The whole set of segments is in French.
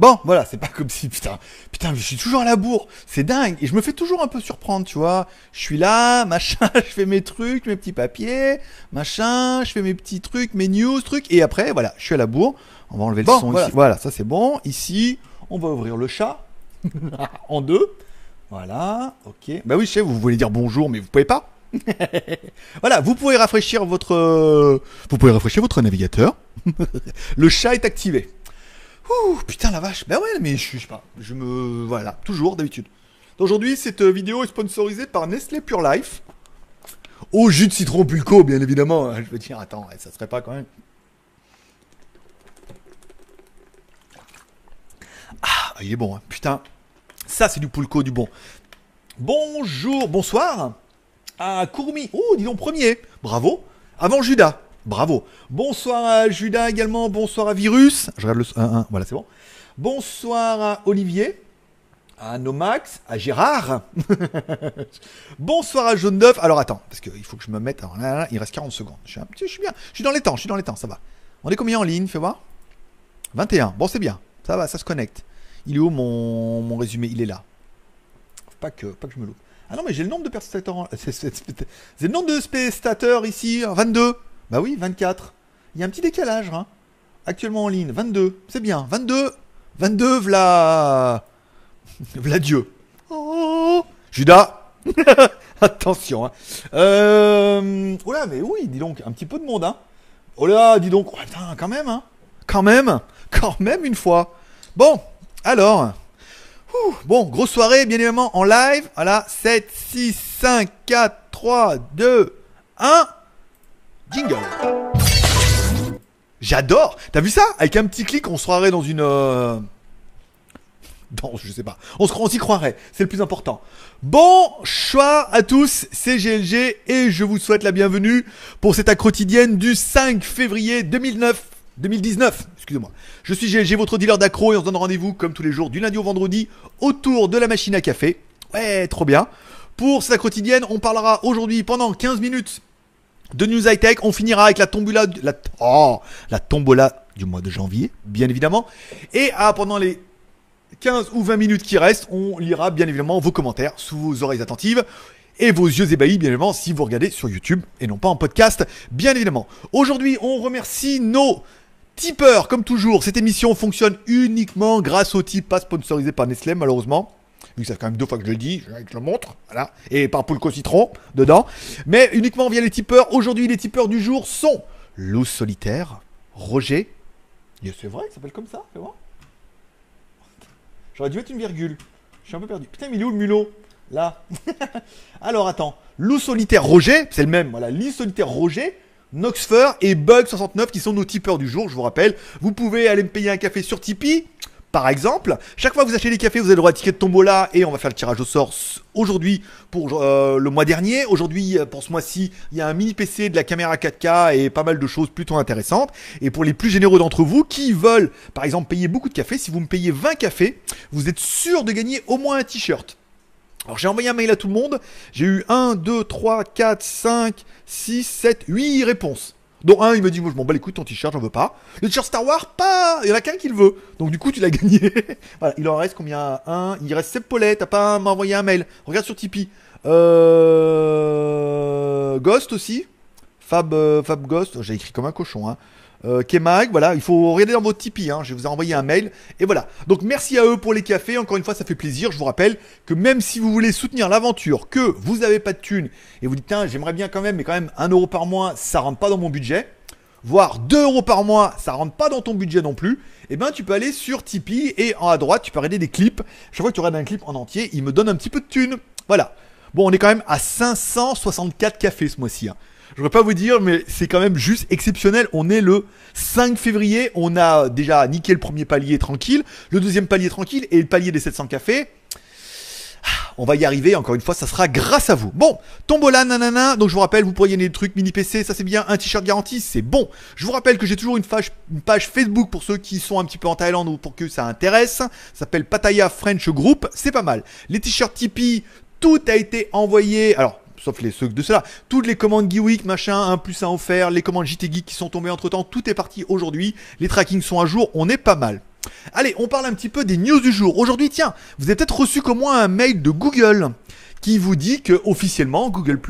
Bon, voilà, c'est pas comme si, putain, putain, je suis toujours à la bourre, c'est dingue, et je me fais toujours un peu surprendre, tu vois. Je suis là, machin, je fais mes trucs, mes petits papiers, machin, je fais mes petits trucs, mes news, trucs, et après, voilà, je suis à la bourre. On va enlever le son voilà. ici. Voilà, ça c'est bon. Ici, on va ouvrir le chat en deux. Voilà, ok. Bah oui, je sais, vous voulez dire bonjour, mais vous pouvez pas. voilà, vous pouvez rafraîchir votre, euh, vous pouvez rafraîchir votre navigateur. le chat est activé. Ouh, putain la vache. Bah ouais, mais je, sais pas. Je me, voilà, toujours d'habitude. Aujourd'hui, cette vidéo est sponsorisée par Nestlé Pure Life. Au jus de citron pulco, bien évidemment. Je veux dire, attends, ça serait pas quand même. Ah, il est bon, hein. putain. Ça, c'est du pulco du bon. Bonjour, bonsoir à Kurumi. Oh, dis donc premier. Bravo. Avant Judas. Bravo. Bonsoir à Judas également. Bonsoir à Virus. Je regarde le 1, 1. Voilà, c'est bon. Bonsoir à Olivier. À Nomax. À Gérard. bonsoir à Jaune d'œuf. Alors attends, parce qu'il faut que je me mette. Alors là, là, il reste 40 secondes. Je suis, un petit- je suis bien. Je suis dans les temps. Je suis dans les temps. Ça va. On est combien en ligne Fais voir. 21. Bon, c'est bien. Ça va, ça se connecte. Il est où mon, mon résumé? Il est là. Pas que, pas que je me loupe. Ah non, mais j'ai le nombre de le nombre de spectateurs ici. hein, 22. Bah oui, 24. Il y a un petit décalage. Hein. Actuellement en ligne, 22. C'est bien. 22. 22, v'là. V'là Dieu. Oh Judas Attention. Hein. Euh... Oh là, mais oui, dis donc, un petit peu de monde. Hein. Oh là, dis donc. Oh, putain, quand même. Hein. Quand même. Quand même une fois. Bon, alors. Bon, grosse soirée, bien évidemment, en live. Voilà, 7, 6, 5, 4, 3, 2, 1. Jingle. J'adore. T'as vu ça? Avec un petit clic, on se croirait dans une... euh, Dans, je sais pas. On s'y croirait. C'est le plus important. Bonsoir à tous, c'est GLG et je vous souhaite la bienvenue pour cette quotidienne du 5 février 2009. 2019, excusez-moi. Je suis GLG, votre dealer d'accro et on se donne rendez-vous comme tous les jours du lundi au vendredi autour de la machine à café. Ouais, trop bien. Pour cette quotidienne, on parlera aujourd'hui pendant 15 minutes de News High Tech. On finira avec la tombola, la, oh, du mois de janvier, bien évidemment. Et ah, pendant les 15 ou 20 minutes qui restent, on lira bien évidemment vos commentaires sous vos oreilles attentives et vos yeux ébahis, bien évidemment, si vous regardez sur YouTube et non pas en podcast, bien évidemment. Aujourd'hui, on remercie nos tipeurs, comme toujours. Cette émission fonctionne uniquement grâce au type pas sponsorisé par Nestlé, malheureusement. Vu ça fait quand même deux fois que je le dis, je je le montre, voilà. Et par Pulco Citron, dedans. Mais uniquement via les tipeurs. Aujourd'hui, les tipeurs du jour sont Lou Solitaire, Roger. C'est vrai, il s'appelle comme ça, voir. J'aurais dû mettre une virgule. Je suis un peu perdu. Putain, mais il est où le mulot? Là. Alors attends. Loup solitaire Roger, c'est le même. Voilà, Loup solitaire Roger, Noxfer et Bug69 qui sont nos tipeurs du jour. Je vous rappelle, vous pouvez aller me payer un café sur Tipeee. Par exemple, chaque fois que vous achetez des cafés, vous avez le droit à un ticket de tombola et on va faire le tirage au sort aujourd'hui pour euh, le mois dernier. Aujourd'hui, euh, pour ce mois-ci, il y a un mini PC, de la caméra 4K et pas mal de choses plutôt intéressantes. Et pour les plus généreux d'entre vous qui veulent, par exemple, payer beaucoup de cafés, si vous me payez 20 cafés, vous êtes sûr de gagner au moins un t-shirt. Alors j'ai envoyé un mail à tout le monde, j'ai eu 1, 2, 3, 4, 5, 6, 7, 8 réponses. Dont un, il me dit, moi je m'en bats les couilles ton t-shirt, j'en veux pas. Le t-shirt Star Wars, pas, il y en a qu'un qui le veut. Donc du coup, tu l'as gagné. voilà, il en reste combien? Un, il reste 7 Paulet, t'as pas m'envoyé un mail. Regarde sur Tipeee. Euh... Ghost aussi. Fab, euh, Fab Ghost, j'ai écrit comme un cochon, hein. Euh, Kemag, voilà, il faut regarder dans votre Tipeee, hein, je vous envoyer un mail, et voilà. Donc merci à eux pour les cafés, encore une fois ça fait plaisir, je vous rappelle que même si vous voulez soutenir l'aventure, que vous n'avez pas de thunes, et vous dites, tiens, j'aimerais bien quand même, mais quand même, 1 euro par mois, ça rentre pas dans mon budget, voire 2 euros par mois, ça rentre pas dans ton budget non plus, et ben tu peux aller sur Tipeee, et en à droite, tu peux regarder des clips, chaque fois que tu regardes un clip en entier, il me donne un petit peu de thunes, voilà. Bon, on est quand même à 564 cafés ce mois-ci, hein. Je ne pas vous dire, mais c'est quand même juste exceptionnel. On est le 5 février. On a déjà niqué le premier palier tranquille, le deuxième palier tranquille et le palier des 700 cafés. Ah, On va y arriver, encore une fois, ça sera grâce à vous. Bon, tombola, nanana. Donc je vous rappelle, vous pourriez gagner des trucs mini PC, ça c'est bien. Un t-shirt garanti, c'est bon. Je vous rappelle que j'ai toujours une page, une page Facebook pour ceux qui sont un petit peu en Thaïlande ou pour que ça intéresse. Ça s'appelle Pattaya French Group, c'est pas mal. Les t-shirts Tipeee, tout a été envoyé. Alors, sauf les ceux de cela. Toutes les commandes Geeweek, machin, un plus un offert, les commandes JT Geek qui sont tombées entre temps, tout est parti aujourd'hui. Les trackings sont à jour, on est pas mal. Allez, on parle un petit peu des news du jour. Aujourd'hui, tiens, vous avez peut-être reçu comme moi un mail de Google qui vous dit que officiellement Google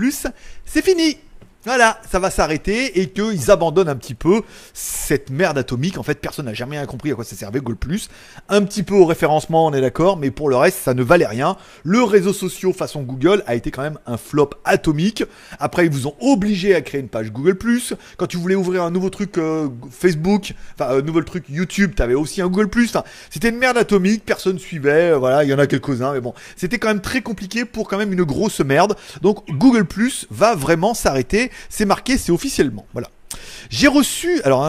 c'est fini. Voilà, ça va s'arrêter et qu'ils abandonnent un petit peu cette merde atomique. En fait, personne n'a jamais rien compris à quoi ça servait Google+. Un petit peu au référencement, on est d'accord, mais pour le reste, ça ne valait rien. Le réseau social façon Google a été quand même un flop atomique. Après, ils vous ont obligé à créer une page Google+. Quand tu voulais ouvrir un nouveau truc euh, Facebook, enfin un nouveau truc YouTube, t'avais aussi un Google+. Enfin, c'était une merde atomique, personne suivait. Euh, voilà, il y en a quelques-uns, mais bon, c'était quand même très compliqué pour quand même une grosse merde. Donc Google+ va vraiment s'arrêter c'est marqué, c'est officiellement. Voilà. J'ai reçu, alors,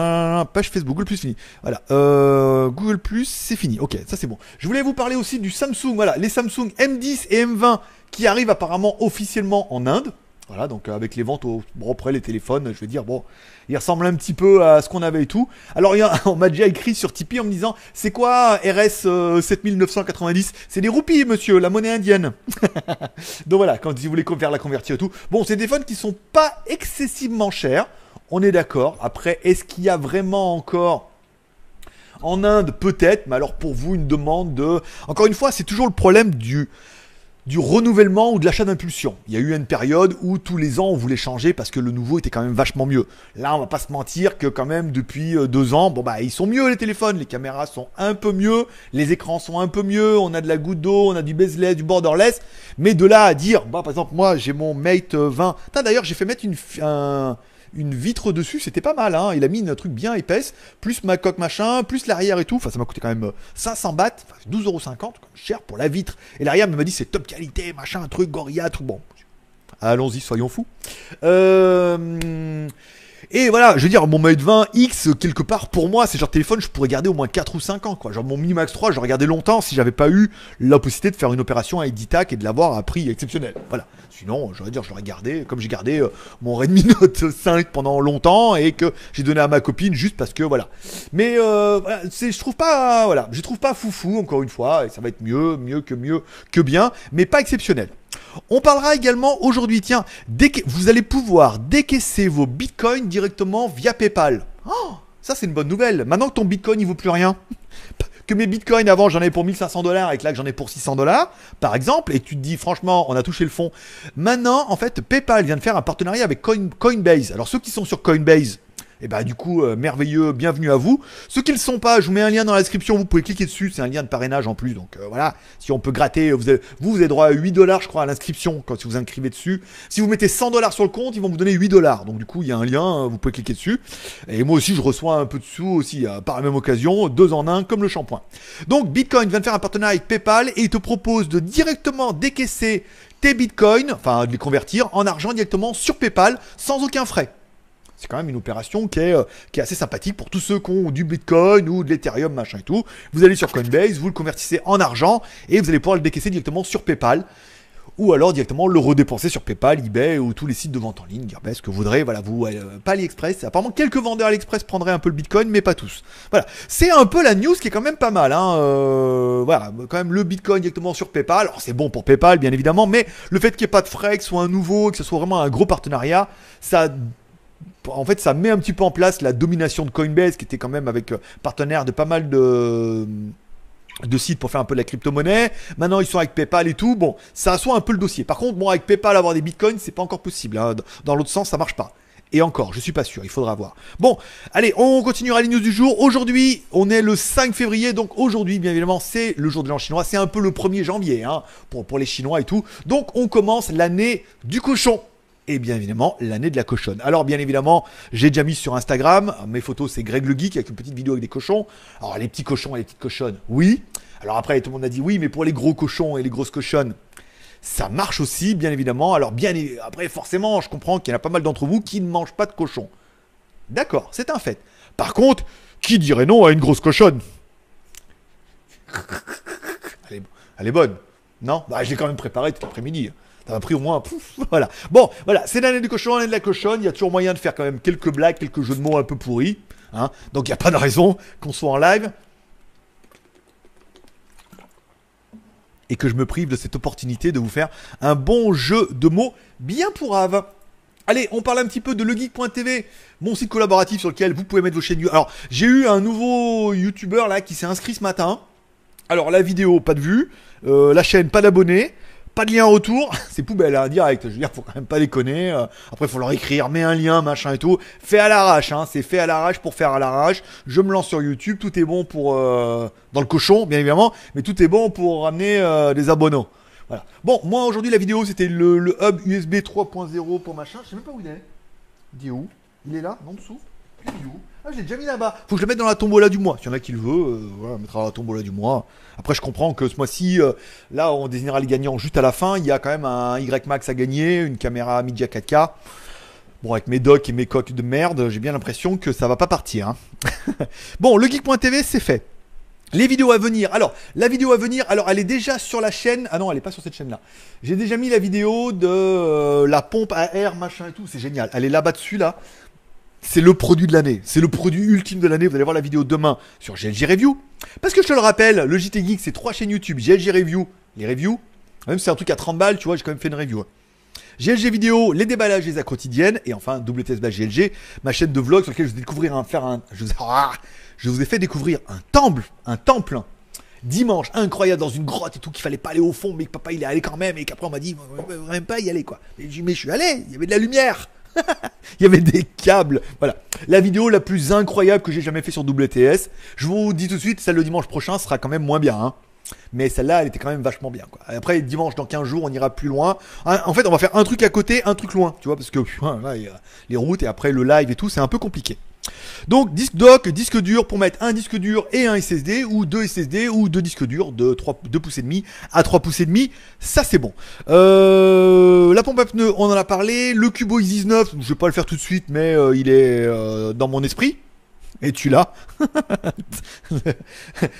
page Facebook, Google Plus fini. Voilà, euh, Google Plus, c'est fini. Ok, ça c'est bon. Je voulais vous parler aussi du Samsung. Voilà, les Samsung M10 et M20 qui arrivent apparemment officiellement en Inde. Voilà, donc euh, avec les ventes au, bon, après les téléphones, je veux dire, bon, il ressemble un petit peu à ce qu'on avait et tout. Alors, y a, on m'a déjà écrit sur Tipeee en me disant, c'est quoi RS 7990 euh, C'est des roupies, monsieur, la monnaie indienne. donc voilà, quand vous voulez faire la convertir et tout. Bon, c'est des téléphones qui sont pas excessivement chers, on est d'accord. Après, est-ce qu'il y a vraiment encore en Inde, peut-être, mais alors pour vous, une demande de... Encore une fois, c'est toujours le problème du du renouvellement ou de l'achat d'impulsion. Il y a eu une période où tous les ans on voulait changer parce que le nouveau était quand même vachement mieux. Là, on va pas se mentir que quand même depuis euh, deux ans, bon bah ils sont mieux les téléphones, les caméras sont un peu mieux, les écrans sont un peu mieux, on a de la goutte d'eau, on a du bezeless, du borderless, mais de là à dire, bah par exemple moi j'ai mon Mate 20. D'ailleurs j'ai fait mettre une un, une vitre dessus, c'était pas mal. Hein. Il a mis un truc bien épaisse, plus ma coque machin, plus l'arrière et tout. Enfin, ça m'a coûté quand même 500 euh, bahts, 12,50€, cher pour la vitre. Et l'arrière m'a dit c'est top qualité, machin, un truc, Gorilla, truc bon. Allons-y, soyons fous. Euh, et voilà, je veux dire, mon Mate 20 X, quelque part, pour moi, c'est genre téléphone, je pourrais garder au moins 4 ou 5 ans, quoi. Genre mon Mi Max 3, je regardé longtemps si j'avais pas eu la possibilité de faire une opération avec Ditac et de l'avoir à prix exceptionnel. Voilà. Sinon, j'aurais dire, je l'aurais gardé, comme j'ai gardé euh, mon Redmi Note 5 pendant longtemps et que j'ai donné à ma copine juste parce que voilà. Mais euh, c'est, je trouve pas, voilà, je trouve pas foufou encore une fois, et ça va être mieux, mieux que mieux que bien, mais pas exceptionnel. On parlera également aujourd'hui, tiens, vous allez pouvoir décaisser vos bitcoins directement via PayPal. Oh, ça c'est une bonne nouvelle. Maintenant que ton bitcoin il vaut plus rien. Que mes bitcoins avant j'en avais pour 1500 dollars et que là j'en ai pour 600 dollars, par exemple, et tu te dis franchement on a touché le fond. Maintenant en fait PayPal vient de faire un partenariat avec Coinbase. Alors ceux qui sont sur Coinbase, et bah du coup, euh, merveilleux, bienvenue à vous. Ceux qui ne le sont pas, je vous mets un lien dans la description, vous pouvez cliquer dessus, c'est un lien de parrainage en plus. Donc euh, voilà, si on peut gratter, vous vous, avez droit à 8 dollars je crois à l'inscription quand vous inscrivez dessus. Si vous mettez 100 dollars sur le compte, ils vont vous donner 8 dollars. Donc du coup, il y a un lien, vous pouvez cliquer dessus. Et moi aussi, je reçois un peu de sous aussi euh, par la même occasion, deux en un comme le shampoing. Donc Bitcoin vient de faire un partenariat avec PayPal et il te propose de directement décaisser tes bitcoins, enfin de les convertir en argent directement sur PayPal sans aucun frais. C'est quand même une opération qui est, euh, qui est assez sympathique pour tous ceux qui ont du Bitcoin ou de l'Ethereum, machin et tout. Vous allez sur Coinbase, vous le convertissez en argent et vous allez pouvoir le décaisser directement sur PayPal. Ou alors directement le redépenser sur PayPal, eBay ou tous les sites de vente en ligne, Gearbest, ce que vous voudrez, voilà, vous, euh, pas AliExpress, apparemment quelques vendeurs AliExpress prendraient un peu le Bitcoin, mais pas tous. Voilà, c'est un peu la news qui est quand même pas mal, hein, euh, voilà, quand même le Bitcoin directement sur PayPal, alors c'est bon pour PayPal, bien évidemment, mais le fait qu'il n'y ait pas de frais, que ce soit un nouveau, que ce soit vraiment un gros partenariat, ça en fait, ça met un petit peu en place la domination de Coinbase, qui était quand même avec euh, partenaire de pas mal de sites pour faire un peu de la crypto-monnaie. Maintenant, ils sont avec PayPal et tout. Bon, ça assoit un peu le dossier. Par contre, bon, avec PayPal, avoir des bitcoins, c'est pas encore possible. Hein. Dans l'autre sens, ça marche pas. Et encore, je suis pas sûr, il faudra voir. Bon, allez, on continuera les news du jour. Aujourd'hui, on est le 5 février, donc aujourd'hui, bien évidemment, c'est le jour de l'an chinois. C'est un peu le 1er janvier, hein, pour les Chinois et tout. Donc, on commence l'année du cochon et bien évidemment l'année de la cochonne. Alors bien évidemment, j'ai déjà mis sur Instagram, mes photos c'est Greg le Geek avec une petite vidéo avec des cochons. Alors les petits cochons et les petites cochonnes, oui. Alors après tout le monde a dit oui, mais pour les gros cochons et les grosses cochonnes, ça marche aussi bien évidemment. Alors bien après forcément, je comprends qu'il y en a pas mal d'entre vous qui ne mangent pas de cochon. D'accord, c'est un fait. Par contre, qui dirait non à une grosse cochonne? Elle est, bonne. Non? Bah, Je l'ai quand même préparé tout l'après-midi. Ça m'a pris au moins. voilà. Bon, voilà, c'est l'année du cochon, l'année de la cochonne. Il y a toujours moyen de faire quand même quelques blagues, quelques jeux de mots un peu pourris. Hein. Donc il n'y a pas de raison qu'on soit en live. Et que je me prive de cette opportunité de vous faire un bon jeu de mots bien pourrave. Allez, on parle un petit peu de legeek.tv, mon site collaboratif sur lequel vous pouvez mettre vos chaînes. Alors, j'ai eu un nouveau YouTuber là qui s'est inscrit ce matin. Alors, la vidéo, pas de vue. Euh, la chaîne, pas d'abonnés. Pas de lien retour, c'est poubelle, hein, direct. Je veux dire, faut quand même pas déconner. Euh, après, faut leur écrire, mets un lien, machin et tout. Fait à l'arrache, hein, c'est fait à l'arrache pour faire à l'arrache. Je me lance sur YouTube, tout est bon pour euh, dans le cochon, bien évidemment, mais tout est bon pour ramener des abonnés. Voilà. Bon, moi aujourd'hui la vidéo c'était le, hub USB 3.0 pour machin. Je sais même pas où il est. Il où? Il est là, en dessous? Il est où Ah, je l'ai déjà mis là-bas. Faut que je le mette dans la tombola du mois. S'il y en a qui le veut, euh, voilà, on mettra dans la tombola du mois. Après, je comprends que ce mois-ci, euh, là, on désignera les gagnants juste à la fin. Il y a quand même un Y Max à gagner, une caméra Media 4K. Bon, avec mes docks et mes coques de merde, j'ai bien l'impression que ça va pas partir. Hein. bon, le geek.tv, c'est fait. Les vidéos à venir. Alors, la vidéo à venir, alors elle est déjà sur la chaîne. Ah non, elle est pas sur cette chaîne-là. J'ai déjà mis la vidéo de euh, la pompe à air, machin et tout. C'est génial. Elle est là-bas dessus, là. C'est le produit de l'année. C'est le produit ultime de l'année. Vous allez voir la vidéo demain sur GLG Review. Parce que je te le rappelle, le JT Geek, c'est trois chaînes YouTube. GLG Review, les reviews. Même si c'est un truc à 30 balles, tu vois, j'ai quand même fait une review. GLG vidéo, les déballages des à quotidiennes et enfin WTS GLG, ma chaîne de vlog sur laquelle je vais un un je, ah, je vous ai fait découvrir un temple, un temple dimanche incroyable dans une grotte et tout qu'il fallait pas aller au fond mais que papa il est allé quand même et qu'après on m'a dit même pas y aller quoi. Mais je suis allé, il y avait de la lumière. il y avait des câbles. Voilà. La vidéo la plus incroyable que j'ai jamais fait sur WTS. Je vous dis tout de suite, celle de dimanche prochain sera quand même moins bien. Hein. Mais celle-là, elle était quand même vachement bien. Après, dimanche, dans 15 jours, on ira plus loin. En fait, on va faire un truc à côté, un truc loin. Tu vois, parce que les routes et après le live et tout, c'est un peu compliqué. Donc disque dock, disque dur pour mettre un disque dur et un SSD ou deux SSD ou deux disques durs de 3, 2 pouces et demi à 3 pouces et demi, ça c'est bon. Euh, la pompe à pneus, on en a parlé. Le Cubo X19, je vais pas le faire tout de suite, mais euh, il est euh, dans mon esprit. Et tu l'as.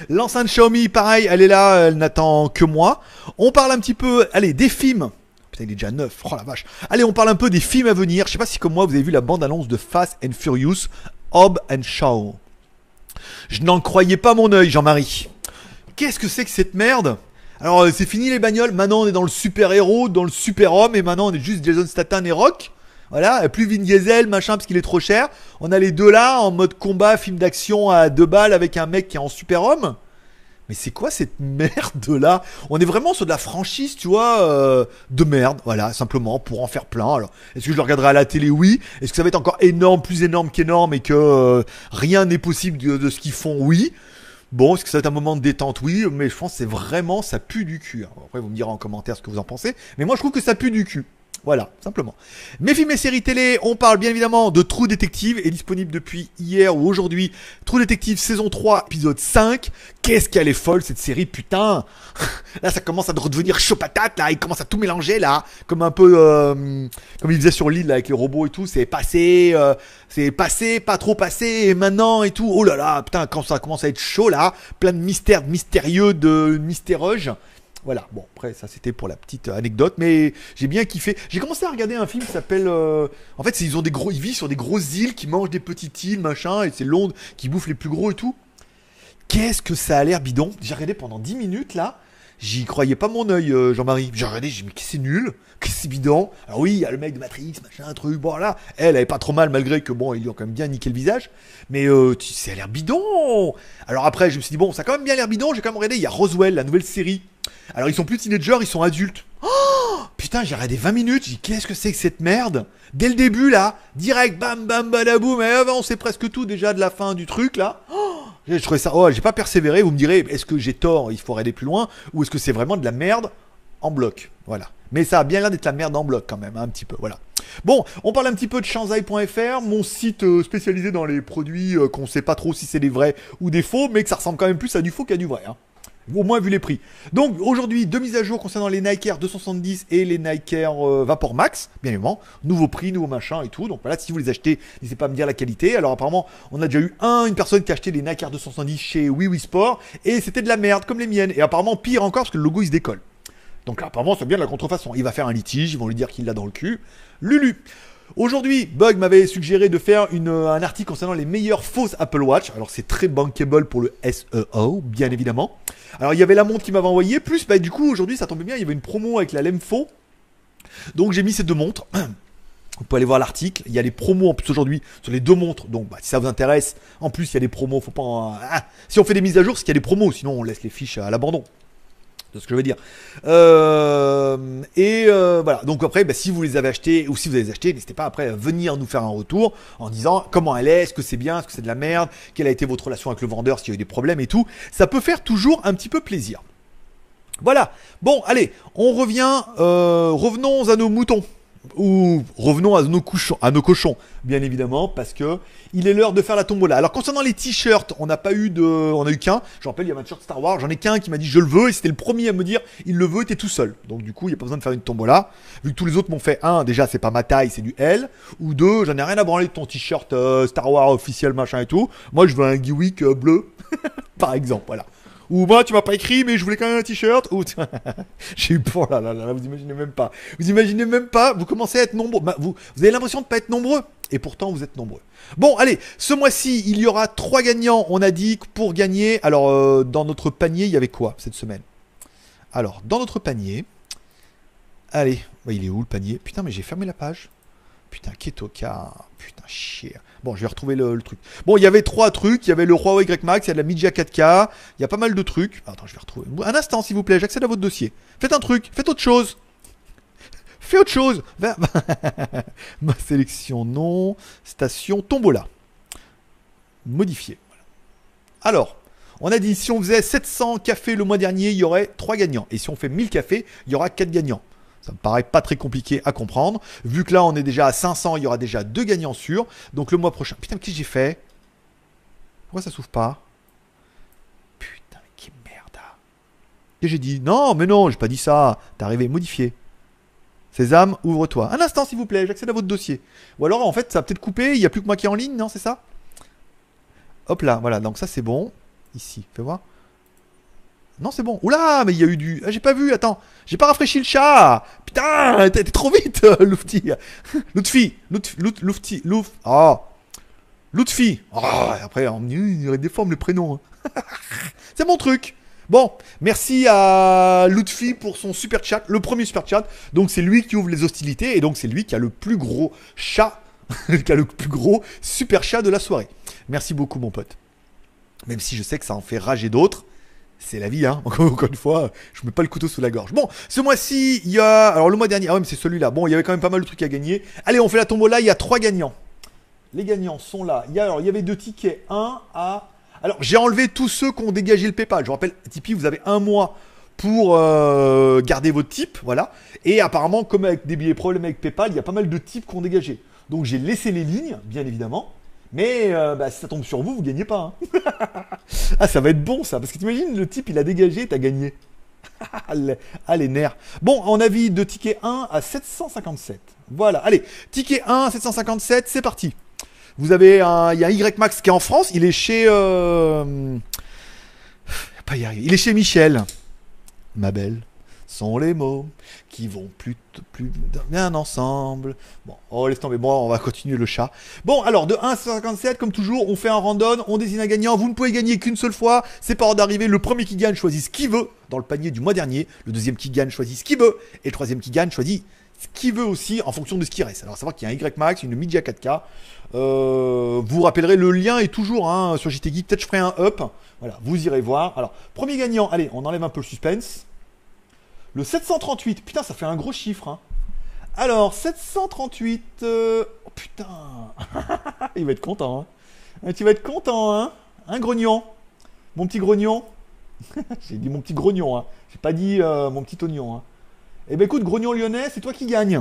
L'enceinte Xiaomi, pareil, elle est là, elle n'attend que moi. On parle un petit peu, allez, des films. Putain, il est déjà neuf. Oh la vache. Allez, on parle un peu des films à venir. Je sais pas si comme moi vous avez vu la bande-annonce de Fast and Furious Hob and Shaw. Je n'en croyais pas mon œil, Jean-Marie. Qu'est-ce que c'est que cette merde? Alors, euh, c'est fini les bagnoles. Maintenant, on est dans le super-héros, dans le super-homme, et maintenant, on est juste Jason Statham et Rock. Voilà, plus Vin Diesel, machin, parce qu'il est trop cher. On a les deux là, en mode combat, film d'action à deux balles, avec un mec qui est en super-homme mais c'est quoi cette merde là On est vraiment sur de la franchise, tu vois, euh, de merde, voilà, simplement pour en faire plein. Alors, est-ce que je le regarderai à la télé? Oui. Est-ce que ça va être encore énorme, plus énorme qu'énorme et que euh, rien n'est possible de, ce qu'ils font? Oui. Bon, est-ce que ça va être un moment de détente? Oui, mais je pense que c'est vraiment, ça pue du cul. Après, vous me direz en commentaire ce que vous en pensez. Mais moi, je trouve que ça pue du cul. Voilà, simplement. Mes films et séries télé, on parle bien évidemment de True Detective, est disponible depuis hier ou aujourd'hui. True Detective saison 3, épisode 5. Qu'est-ce qu'elle est folle cette série, putain Là, ça commence à redevenir chaud patate, là, il commence à tout mélanger, là. Comme un peu, euh, comme il faisait sur l'île, avec les robots et tout. C'est passé, euh, c'est passé, pas trop passé, et maintenant et tout. Oh là là, putain, quand ça commence à être chaud, là, plein de mystères, mystérieux, de mystéreuges. Voilà, bon, après, ça c'était pour la petite anecdote, mais j'ai bien kiffé. J'ai commencé à regarder un film qui s'appelle. Euh, en fait, ils ont des gros. Ils vivent sur des grosses îles qui mangent des petites îles, machin, et c'est Londres qui bouffe les plus gros et tout. Qu'est-ce que ça a l'air bidon? J'ai regardé pendant 10 minutes là. J'y croyais pas mon œil, euh, Jean-Marie. J'ai regardé, j'ai dit, mais c'est nul, que c'est bidon? Alors oui, il y a le mec de Matrix, machin, un truc, bon là. Elle, est pas trop mal, malgré que bon, ils lui ont quand même bien niqué le visage. Mais euh, ça a l'air bidon. Alors après, je me suis dit, bon, ça a quand même bien l'air bidon, j'ai quand même regardé, il y a Roswell, la nouvelle série. Alors ils sont plus teenagers, ils sont adultes. Oh Putain, j'ai regardé 20 minutes, j'ai dit, qu'est-ce que c'est que cette merde? Dès le début, là, direct, bam, bam, badaboum, mais on sait presque tout déjà de la fin du truc, là. Oh j'ai trouvé ça. Oh, j'ai pas persévéré. Vous me direz, est-ce que j'ai tort Il faut aller plus loin Ou est-ce que c'est vraiment de la merde en bloc Voilà. Mais ça a bien l'air d'être la merde en bloc quand même, un petit peu. Voilà. Bon, on parle un petit peu de shanzai.fr, mon site euh, spécialisé dans les produits euh, qu'on sait pas trop si c'est des vrais ou des faux, mais que ça ressemble quand même plus à du faux qu'à du vrai. Hein au moins vu les prix. Donc aujourd'hui, deux mises à jour concernant les Nike Air 270 et les Nike Air euh, Vapor Max, bien évidemment. Nouveau prix, nouveau machin et tout. Donc voilà, si vous les achetez, n'hésitez pas à me dire la qualité. Alors apparemment, on a déjà eu un, une personne qui a acheté les Nike Air 270 chez Oui Sport et c'était de la merde comme les miennes. Et apparemment pire encore parce que le logo il se décolle. Donc apparemment c'est bien de la contrefaçon. Il va faire un litige, ils vont lui dire qu'il l'a dans le cul. Lulu. Aujourd'hui, Bug m'avait suggéré de faire un article concernant les meilleures fausses Apple Watch. Alors c'est très bankable pour le SEO, bien évidemment. Alors il y avait la montre qui m'avait envoyé, plus bah, du coup aujourd'hui ça tombait bien, il y avait une promo avec la Lemfo. Donc j'ai mis ces deux montres. Vous pouvez aller voir l'article. Il y a les promos en plus aujourd'hui sur les deux montres. Donc, bah, si ça vous intéresse, en plus, il y a des promos. Faut pas. ah, si on fait des mises à jour, c'est qu'il y a des promos. Sinon, on laisse les fiches à l'abandon. C'est ce que je veux dire? Euh, et euh, voilà. Donc après, bah, si vous les avez achetés ou si vous les avez achetés, n'hésitez pas après à venir nous faire un retour en disant comment elle est, est-ce que c'est bien, est-ce que c'est de la merde, quelle a été votre relation avec le vendeur, s'il y a eu des problèmes et tout. Ça peut faire toujours un petit peu plaisir. Voilà. Bon, allez, on revient. euh, revenons à nos moutons. Ou revenons à nos, couchons, à nos cochons, bien évidemment, parce que il est l'heure de faire la tombola. Alors concernant les t-shirts, on n'a pas eu de, on a eu qu'un. Je rappelle, il y avait un t-shirt Star Wars. J'en ai qu'un qui m'a dit je le veux et c'était le premier à me dire il le veut, t'es tout seul. Donc du coup, il n'y a pas besoin de faire une tombola. Vu que tous les autres m'ont fait un, déjà c'est pas ma taille, c'est du L. Ou deux, j'en ai rien à branler de ton t-shirt euh, Star Wars officiel machin et tout. Moi, je veux un Gewick euh, bleu, par exemple. Voilà. Ou moi, tu m'as pas écrit, mais je voulais quand même un t-shirt. Ou j'ai eu peur là, là, là, vous imaginez même pas. Vous imaginez même pas. Vous commencez à être nombreux. Bah, vous, avez l'impression de pas être nombreux, et pourtant vous êtes nombreux. Bon, allez, ce mois-ci, il y aura trois gagnants. On a dit que pour gagner. Alors, euh, dans notre panier, il y avait quoi cette semaine? Alors, dans notre panier. Allez, bah, il est où le panier? Putain, mais j'ai fermé la page. Putain, Ketoka. Putain, chier. Bon, je vais retrouver le, le truc. Bon, il y avait trois trucs. Il y avait le Huawei Y Max, il y a de la Media 4K. Il y a pas mal de trucs. Attends, je vais retrouver. Un instant, s'il vous plaît, j'accède à votre dossier. Faites un truc, faites autre chose. Fais autre chose. Ma sélection, non. Station, tombola. Voilà. Alors, on a dit si on faisait 700 cafés le mois dernier, il y aurait 3 gagnants. Et si on fait 1000 cafés, il y aura 4 gagnants. Ça me paraît pas très compliqué à comprendre. Vu que là, on est déjà à 500, il y aura déjà 2 gagnants sûrs. Donc le mois prochain. Putain, qu'est-ce que j'ai fait? Pourquoi ça s'ouvre pas? Putain, mais qui merde. Et j'ai dit non, mais non, j'ai pas dit ça. T'es arrivé, modifier. Sésame, ouvre-toi. Un instant, s'il vous plaît, j'accède à votre dossier. Ou alors, en fait, ça a peut-être coupé, il n'y a plus que moi qui est en ligne, non, c'est ça? Hop là, voilà, donc ça c'est bon. Ici, fais voir. Non, c'est bon. Oula, mais il y a eu du. Ah, j'ai pas vu, attends. J'ai pas rafraîchi le chat. Putain, t'es trop vite, Loufti. Loutfi. Lout- Lout- Loufti. Louf. Oh. Loutfi. Oh, après, on il déforme les prénoms. hein. c'est mon truc. Bon, merci à Lutfi pour son super chat, le premier super chat. Donc c'est lui qui ouvre les hostilités et donc c'est lui qui a le plus gros chat, qui a le plus gros super chat de la soirée. Merci beaucoup mon pote. Même si je sais que ça en fait rager d'autres. C'est la vie, hein. Encore, une fois, je mets pas le couteau sous la gorge. Bon, ce mois-ci, il y a. Alors, le mois dernier, ah ouais, mais c'est celui-là. Bon, il y avait quand même pas mal de trucs à gagner. Allez, on fait la tombola. Il y a trois gagnants. Les gagnants sont là. Il y, a, alors, il y avait deux tickets. Un à. Alors, j'ai enlevé tous ceux qui ont dégagé le PayPal. Je vous rappelle, Tipeee, vous avez un mois pour euh, garder votre type. Voilà. Et apparemment, comme avec des billets problèmes avec PayPal, il y a pas mal de types qui ont dégagé. Donc, j'ai laissé les lignes, bien évidemment. Mais euh, bah, si ça tombe sur vous, vous gagnez pas. hein. ah, ça va être bon ça, parce que t'imagines, le type il a dégagé, t'as gagné. ah, ah, les nerfs. Bon, on a vu de ticket 1 à 757. Voilà, allez, ticket 1 à 757, c'est parti. Vous avez un, il y a un Max qui est en France, il est chez, euh, pas y arriver. Il est chez Michel. Ma belle, sont les mots qui vont plus, plus bien ensemble. Bon, oh laisse tomber. Bon, on va continuer le chat. Bon, alors de 1 à 157, comme toujours, on fait un random, on désigne un gagnant. Vous ne pouvez gagner qu'une seule fois. C'est pas hors d'arriver. Le premier qui gagne choisit ce qu'il veut dans le panier du mois dernier. Le deuxième qui gagne choisit ce qu'il veut. Et le troisième qui gagne choisit ce qu'il veut aussi en fonction de ce qui reste. Alors, savoir qu'il y a un Y Max, une Media 4K. Euh, vous rappellerez, le lien est toujours hein, sur JT. Peut-être je ferai un up. Voilà, vous irez voir. Alors, premier gagnant, allez, on enlève un peu le suspense. Le 738, putain, ça fait un gros chiffre. hein. Alors, 738. euh, Oh putain Il va être content. Hein. Ah, Tu vas être content, hein Un grognon. Mon petit grognon. J'ai dit mon petit grognon, hein. J'ai pas dit euh, mon petit oignon. Hein. Eh ben écoute, grognon lyonnais, c'est toi qui gagne.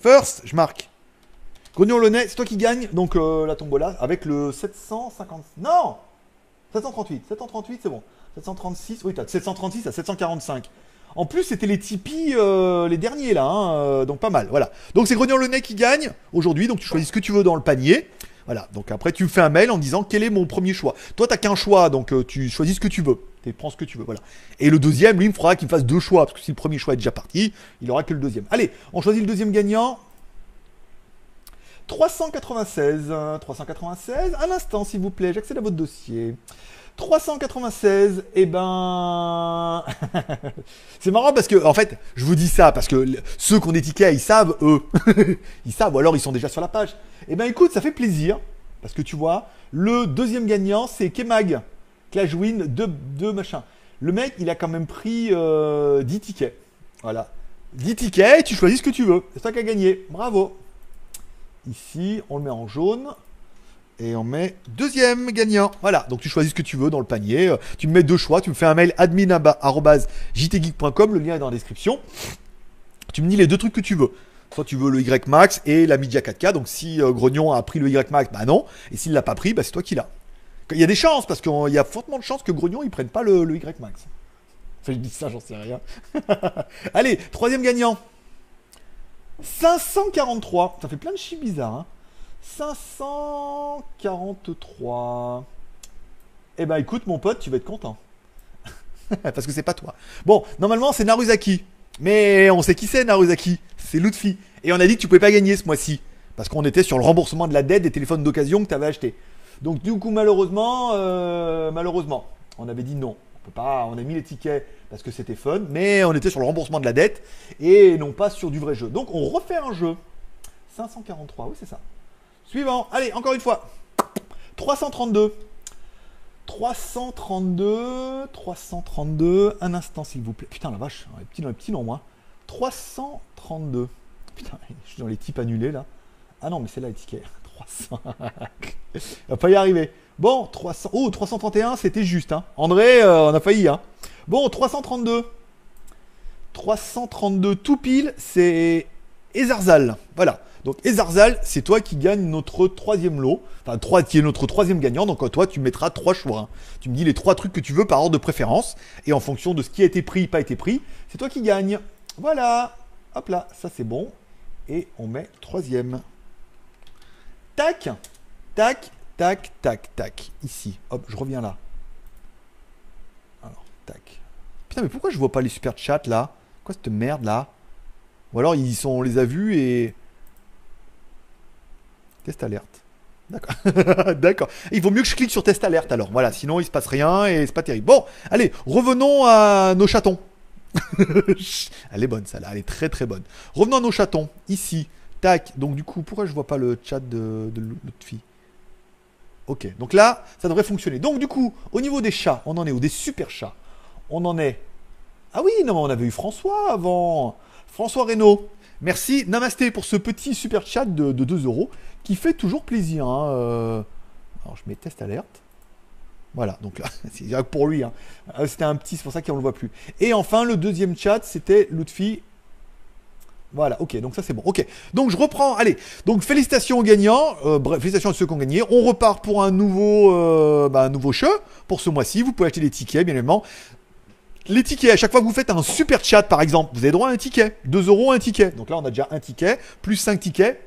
First, je marque. Grognon lyonnais, c'est toi qui gagne. Donc euh, la tombola avec le 750. Non 738. 738, c'est bon. 736, oui, t'as de 736 à 745. En plus, c'était les Tipeee, euh, les derniers là, hein, euh, donc pas mal. Voilà. Donc c'est Grognon le nez qui gagne aujourd'hui, donc tu choisis ce que tu veux dans le panier. Voilà. Donc après, tu me fais un mail en disant quel est mon premier choix? Toi, t'as qu'un choix, donc euh, tu choisis ce que tu veux. Tu prends ce que tu veux, voilà. Et le deuxième, lui, il me faudra qu'il fasse deux choix, parce que si le premier choix est déjà parti, il aura que le deuxième. Allez, on choisit le deuxième gagnant. 396, 396, un instant s'il vous plaît, j'accède à votre dossier. 396, et eh ben... c'est marrant parce que, en fait, je vous dis ça parce que ceux qu'on est tickets, ils savent, eux. ils savent, ou alors ils sont déjà sur la page. Eh ben écoute, ça fait plaisir. Parce que tu vois, le deuxième gagnant, c'est Kemag. Clash Win, 2 deux, machins. Le mec, il a quand même pris 10 euh, tickets. Voilà. 10 tickets, tu choisis ce que tu veux. C'est toi qui as gagné. Bravo. Ici, on le met en jaune. Et on met deuxième gagnant. Voilà, donc tu choisis ce que tu veux dans le panier. Euh, tu me mets deux choix. Tu me fais un mail admin.jtgeek.com. Le lien est dans la description. Tu me dis les deux trucs que tu veux. Soit tu veux le Y Max et la Media 4K. Donc si euh, Grognon a pris le Y Max, bah non. Et s'il l'a pas pris, bah c'est toi qui l'as. Il y a des chances, parce qu'il y a fortement de chances que Grognon il prenne pas le, le Y Max. Enfin, je dis ça, j'en sais rien. Allez, troisième gagnant. 543. Ça fait plein de chiffres bizarres. Hein. 543. Eh ben écoute mon pote, tu vas être content. Parce que c'est pas toi. Bon, normalement c'est Naruzaki. Mais on sait qui c'est Naruzaki. C'est Lutfi. Et on a dit que tu pouvais pas gagner ce mois-ci. Parce qu'on était sur le remboursement de la dette des téléphones d'occasion que tu avais acheté. Donc du coup malheureusement, euh, malheureusement, on avait dit non. On peut pas, on a mis les tickets parce que c'était fun, mais on était sur le remboursement de la dette et non pas sur du vrai jeu. Donc on refait un jeu. 543, oui c'est ça. Suivant. Allez, encore une fois. 332. 332. 332. Un instant, s'il vous plaît. Putain, la vache. Un petit, un petit nom, moi. 332. Putain, je suis dans les types annulés, là. Ah non, mais c'est là tickets. 300. Il va pas y arriver. Bon, 300. Oh, 331, c'était juste. Hein. André, euh, on a failli. Hein. Bon, 332. 332 tout pile, c'est Ezarzal. Voilà. Donc Ezarzal, c'est toi qui gagne notre troisième lot, enfin trois, qui est notre troisième gagnant. Donc toi, tu mettras trois choix. Hein. Tu me dis les trois trucs que tu veux par ordre de préférence, et en fonction de ce qui a été pris, pas été pris, c'est toi qui gagne. Voilà. Hop là, ça c'est bon. Et on met troisième. Tac, tac, tac, tac, tac. Ici. Hop, je reviens là. Alors, tac. Putain, mais pourquoi je vois pas les super chats là? Quoi cette merde là? Ou alors ils sont, on les a vus et Test alerte. D'accord. D'accord. Il vaut mieux que je clique sur test alerte alors. Voilà, sinon il se passe rien et c'est pas terrible. Bon, allez, revenons à nos chatons. elle est bonne, ça là, elle est très très bonne. Revenons à nos chatons. Ici, tac. Donc du coup, pourquoi je vois pas le chat de, de l'autre fille? Ok, donc là, ça devrait fonctionner. Donc du coup, au niveau des chats, on en est où? Des super chats. On en est. Ah oui, non, on avait eu François avant. François Reynaud. Merci, namasté pour ce petit super chat de, 2 euros qui fait toujours plaisir. Hein, euh. Alors je mets test alerte. Voilà, donc là, c'est pour lui. Hein. Euh, c'était un petit, c'est pour ça qu'on ne le voit plus. Et enfin, le deuxième chat, c'était Lutfi. Voilà, ok, donc ça c'est bon. Ok, donc je reprends. Allez, donc félicitations aux gagnants. Euh, bref, félicitations à ceux qui ont gagné. On repart pour un nouveau, bah, un nouveau jeu pour ce mois-ci. Vous pouvez acheter des tickets, bien évidemment les tickets, à chaque fois que vous faites un super chat par exemple, vous avez droit à un ticket. 2 euros un ticket. Donc là, on a déjà un ticket, plus 5 tickets.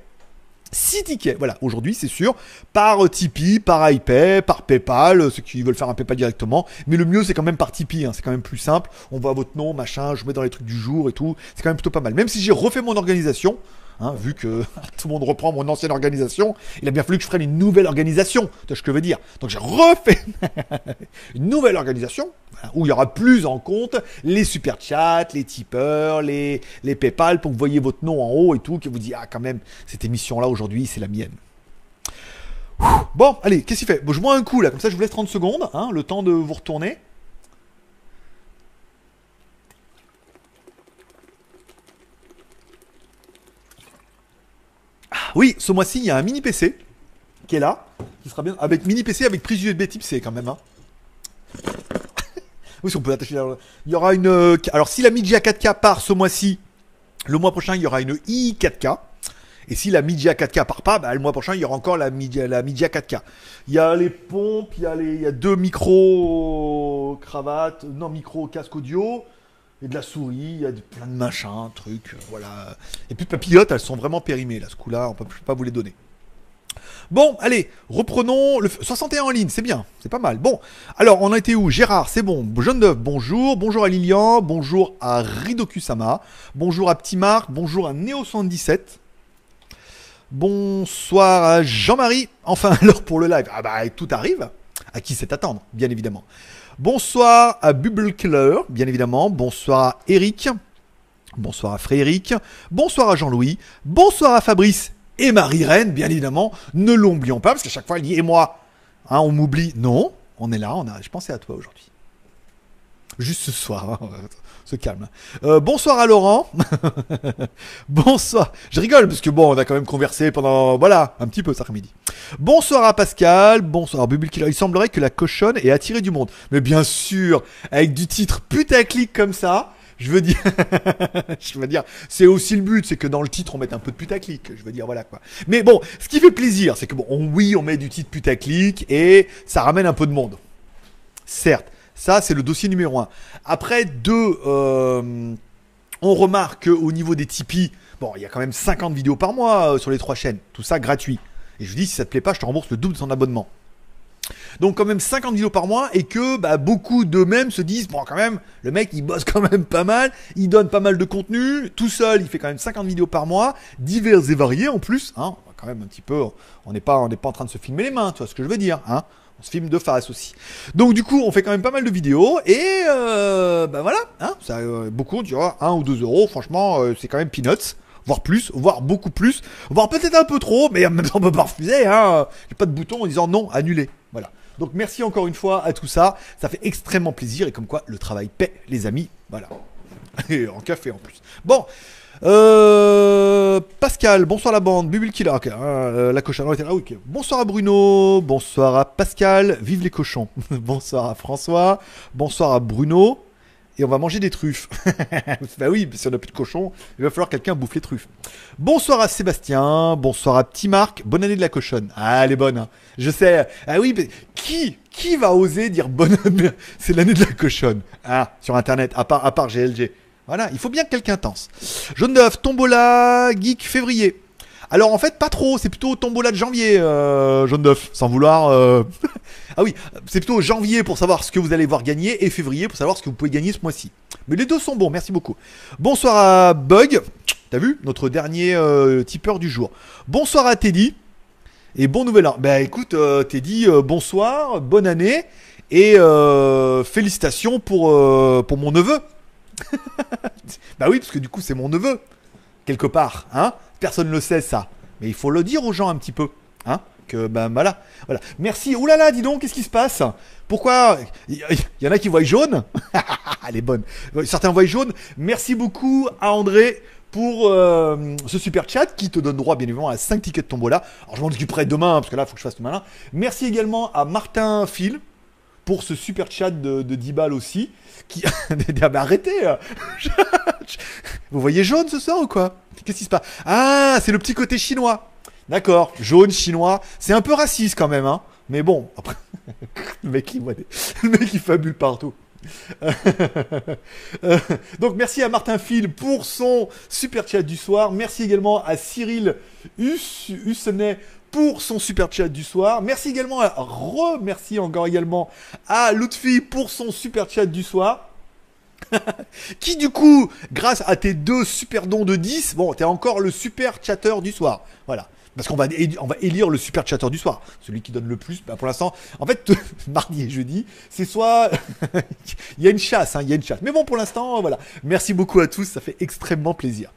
6 tickets, voilà, aujourd'hui c'est sûr, par Tipeee, par iPay, par PayPal, ceux qui veulent faire un PayPal directement, mais le mieux c'est quand même par Tipeee, hein. c'est quand même plus simple, on voit votre nom, machin, je vous mets dans les trucs du jour et tout, c'est quand même plutôt pas mal. Même si j'ai refait mon organisation, Hein, vu que tout le monde reprend mon ancienne organisation, il a bien fallu que je prenne une nouvelle organisation. Tu vois ce que je veux dire? Donc j'ai refait une nouvelle organisation où il y aura plus en compte les super chats, les tipeurs, les, les PayPal pour que vous voyez votre nom en haut et tout, que vous dites ah quand même cette émission là aujourd'hui c'est la mienne. Bon, allez, qu'est-ce qu'il fait? Bon, Je bois un coup là, comme ça je vous laisse 30 secondes, hein, le temps de vous retourner. Oui, ce mois-ci, il y a un mini PC qui est là, qui sera bien avec mini PC avec prise USB Type C quand même. Hein. Oui, si on peut attacher. Il y aura une. Euh, alors, si la Media 4K part ce mois-ci, le mois prochain, il y aura une i 4K. Et si la Media 4K part pas, bah, le mois prochain, il y aura encore la la Media 4K. Il y a les pompes, il y a, les, il y a deux micros cravates, non, micro casque audio et de la souris, il y a plein de machins, trucs, euh, voilà. Et puis papillotes, elles sont vraiment périmées là, ce coup-là, on peut pas vous les donner. Bon, allez, reprenons le 61 en ligne, c'est bien, c'est pas mal. Bon, alors on a été où? Gérard, c'est bon. D'œuf, bonjour. Bonjour à Lilian, bonjour à Ridokusama, bonjour à Petit Marc, bonjour à Neo77. Bonsoir à Jean-Marie. Enfin, alors pour le live. Ah bah tout arrive. À qui c'est attendre, bien évidemment. Bonsoir à Bubble Killer, bien évidemment. Bonsoir à Eric. Bonsoir à Frédéric. Bonsoir à Jean-Louis. Bonsoir à Fabrice et Marie-Reine, bien évidemment. Ne l'oublions pas, parce qu'à chaque fois, elle dit Et moi hein, On m'oublie. Non, on est là, on a... je pensais à toi aujourd'hui. Juste ce soir. Hein se calme. Euh, bonsoir à Laurent. bonsoir. Je rigole parce que bon, on a quand même conversé pendant voilà un petit peu cet après-midi. Bonsoir à Pascal. Bonsoir Bubble Killer. Il semblerait que la cochonne ait attiré du monde. Mais bien sûr, avec du titre putaclic comme ça. Je veux dire, c'est aussi le but, c'est que dans le titre on mette un peu de putaclic. Je veux dire, voilà quoi. Mais bon, ce qui fait plaisir, c'est que bon, oui, on met du titre putaclic et ça ramène un peu de monde. Certes, ça, c'est le dossier numéro un. Après, deux, euh, on remarque qu'au niveau des Tipeee, bon, il y a quand même 50 vidéos par mois euh, sur les trois chaînes. Tout ça gratuit. Et je dis, si ça te plaît pas, je te rembourse le double de ton abonnement. Donc quand même 50 vidéos par mois et que bah, beaucoup d'eux-mêmes se disent bon quand même le mec il bosse quand même pas mal, il donne pas mal de contenu, tout seul il fait quand même 50 vidéos par mois, divers et variés en plus, hein, quand même un petit peu, on n'est pas pas en train de se filmer les mains, tu vois ce que je veux dire, hein on se filme de face aussi. Donc du coup, on fait quand même pas mal de vidéos et euh, bah voilà, hein, ça, euh, beaucoup, tu vois, 1 ou 2 euros, franchement, euh, c'est quand même peanuts, voire plus, voire beaucoup plus, voire peut-être un peu trop, mais en même temps on peut pas refuser, hein. J'ai pas de bouton en disant non, annuler. Voilà. Donc merci encore une fois à tout ça, ça fait extrêmement plaisir et comme quoi le travail paie, les amis. Voilà. Et en café en plus. Bon. Euh, Pascal, bonsoir la bande, Bubble Killer, hein, euh, la cochonne, ah, ok. Bonsoir à Bruno, bonsoir à Pascal, vive les cochons. bonsoir à François, bonsoir à Bruno, et on va manger des truffes. bah oui, si on n'a plus de cochons, il va falloir quelqu'un bouffe les truffes. Bonsoir à Sébastien, bonsoir à Petit Marc, bonne année de la cochonne. Ah, elle est bonne, hein. je sais. Ah oui, mais qui, qui va oser dire bonne année C'est l'année de la cochonne. Ah, sur internet, à part, à part GLG. Voilà, il faut bien que quelqu'un tense. Jaune d'œuf, tombola, geek, février. Alors en fait, pas trop, c'est plutôt tombola de janvier, euh, jaune d'œuf, sans vouloir. Euh, ah oui, c'est plutôt janvier pour savoir ce que vous allez voir gagner et février pour savoir ce que vous pouvez gagner ce mois-ci. Mais les deux sont bons, merci beaucoup. Bonsoir à Bug, t'as vu, notre dernier euh, tipeur du jour. Bonsoir à Teddy et bon nouvel an. Ben écoute, euh, Teddy, bonsoir, bonne année et félicitations pour, pour mon neveu. bah oui, parce que du coup, c'est mon neveu, quelque part, hein. Personne ne le sait, ça. Mais il faut le dire aux gens un petit peu, hein. Que, ben voilà. Merci. Là, dis donc, qu'est-ce qui se passe? Pourquoi? Il y, en a qui voient jaune Elle est bonne. Certains voient jaune. Merci beaucoup à André pour euh, ce super chat qui te donne droit bien évidemment à 5 tickets de tombola. Alors je m'en occuperai demain parce que là il faut que je fasse tout malin. Merci également à Martin Phil pour ce super chat de, de 10 balles aussi. Qui... mais arrêtez euh. Vous voyez jaune ce soir ou quoi? Qu'est-ce qui se passe? Ah, c'est le petit côté chinois. D'accord, jaune, chinois. C'est un peu raciste quand même, hein. Mais bon, après... le mec, il le mec, il fabule partout. Donc merci à Martin Phil pour son super chat du soir. Merci également à Cyril Hus, pour son super chat du soir. Merci également à remercie encore également à pour son super chat du soir. qui du coup, grâce à tes deux super dons de 10, bon, t'es encore le super chatter du soir. Voilà. Parce qu'on va, on va élire le super chatter du soir. Celui qui donne le plus, bah pour l'instant, en fait, mardi et jeudi, c'est soit. il y a une chasse, hein, il y a une chasse. Mais bon, pour l'instant, voilà. Merci beaucoup à tous, ça fait extrêmement plaisir.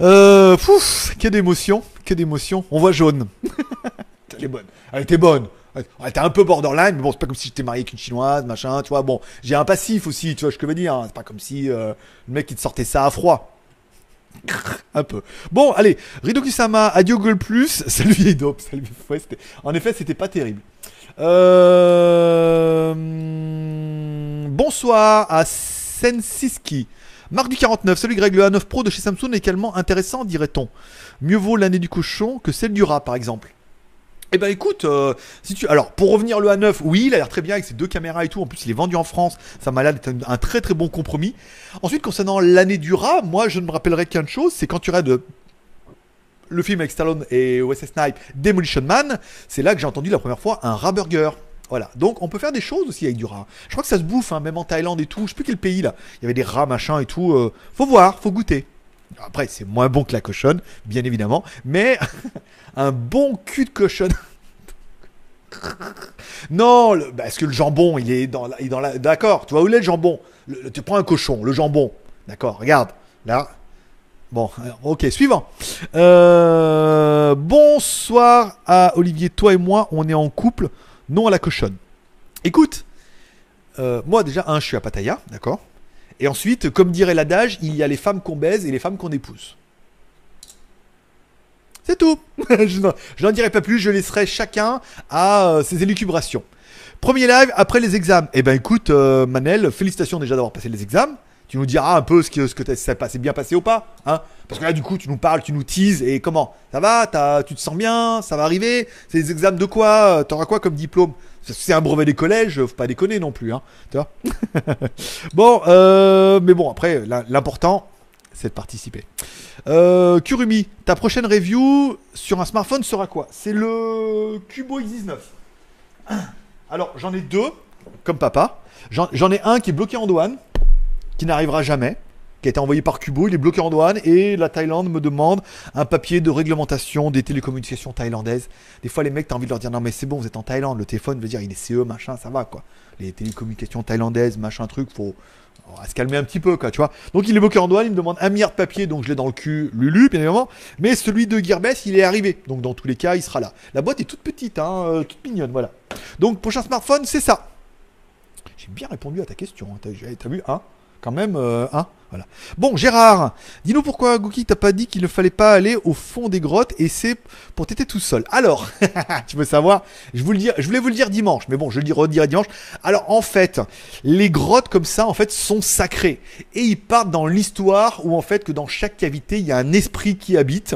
Euh, pouf, que d'émotions, que d'émotions. On voit jaune. Elle est bonne. Elle était bonne. Elle était un peu borderline, mais bon, c'est pas comme si j'étais marié avec une chinoise, machin, tu vois. Bon, j'ai un passif aussi, tu vois ce que je veux dire. Hein. C'est pas comme si euh, le mec il te sortait ça à froid. un peu. Bon, allez, Ridokusama, adieu Google Plus. Salut les dopes. Salut. en effet, c'était pas terrible. Euh... Bonsoir à Sensiski. Marc du 49, salut Greg, le A9 Pro de chez Samsung est également intéressant, dirait-on. Mieux vaut l'année du cochon que celle du rat, par exemple. Eh ben écoute, euh, si tu alors pour revenir le A9, oui, il a l'air très bien avec ses deux caméras et tout. En plus, il est vendu en France. Ça m'a l'air d'être un, très très bon compromis. Ensuite, concernant l'année du rat, moi je ne me rappellerai qu'une chose, c'est quand tu regardes le film avec Stallone et Wesley Snipe, Demolition Man, c'est là que j'ai entendu la première fois un rat burger. Voilà. Donc on peut faire des choses aussi avec du rat. Je crois que ça se bouffe, hein, même en Thaïlande et tout. Je sais plus quel pays là. Il y avait des rats machin et tout. Euh, faut voir, faut goûter. Après, c'est moins bon que la cochonne, bien évidemment, mais un bon cul de cochonne. non, le, bah, que le jambon, il est dans, il est dans la. D'accord, tu vois où est le jambon? Tu prends un cochon, le jambon. D'accord, regarde. Là. Bon, ok, suivant. Euh, bonsoir à Olivier, toi et moi, on est en couple, non à la cochonne. Écoute, euh, moi déjà, un, je suis à Pattaya, d'accord? Et ensuite, comme dirait l'adage, il y a les femmes qu'on baise et les femmes qu'on épouse. C'est tout. je n'en dirai pas plus, je laisserai chacun à euh, ses élucubrations. Premier live après les examens. Eh ben écoute, euh, Manel, félicitations déjà d'avoir passé les examens. Tu nous diras un peu ce que, ce que ça s'est bien passé ou pas. Hein Parce que là, du coup, tu nous parles, tu nous teases. Et comment? Ça va? Tu te sens bien? Ça va arriver? C'est les examens de quoi? T'auras quoi comme diplôme? C'est un brevet des collèges, faut pas déconner non plus, hein. Bon, euh, mais bon, après, l'important, c'est de participer. Euh, Kurumi, ta prochaine review sur un smartphone sera quoi? C'est le Cubo X19. Alors, j'en ai deux, comme papa. J'en ai un qui est bloqué en douane, qui n'arrivera jamais qui a été envoyé par Cubo, il est bloqué en douane et la Thaïlande me demande un papier de réglementation des télécommunications thaïlandaises. Des fois les mecs t'as envie de leur dire non mais c'est bon vous êtes en Thaïlande, le téléphone veut dire il est CE machin, ça va quoi. Les télécommunications thaïlandaises, machin truc, faut se calmer un petit peu quoi, tu vois. Donc il est bloqué en douane, il me demande un milliard de papiers, donc je l'ai dans le cul, Lulu bien évidemment. Mais celui de Gearbest il est arrivé, donc dans tous les cas il sera là. La boîte est toute petite, hein, euh, toute mignonne, voilà. Donc prochain smartphone c'est ça. J'ai bien répondu à ta question, hein. t'as vu hein quand même, euh, hein Bon, Gérard, dis-nous pourquoi Gookie t'a pas dit qu'il ne fallait pas aller au fond des grottes et c'est pour t'éter tout seul. Alors, tu veux savoir je voulais vous le dire dimanche, mais bon, je le redirai dimanche. Alors, en fait, les grottes comme ça, en fait, sont sacrées. Et ils partent dans l'histoire où, en fait, que dans chaque cavité, il y a un esprit qui habite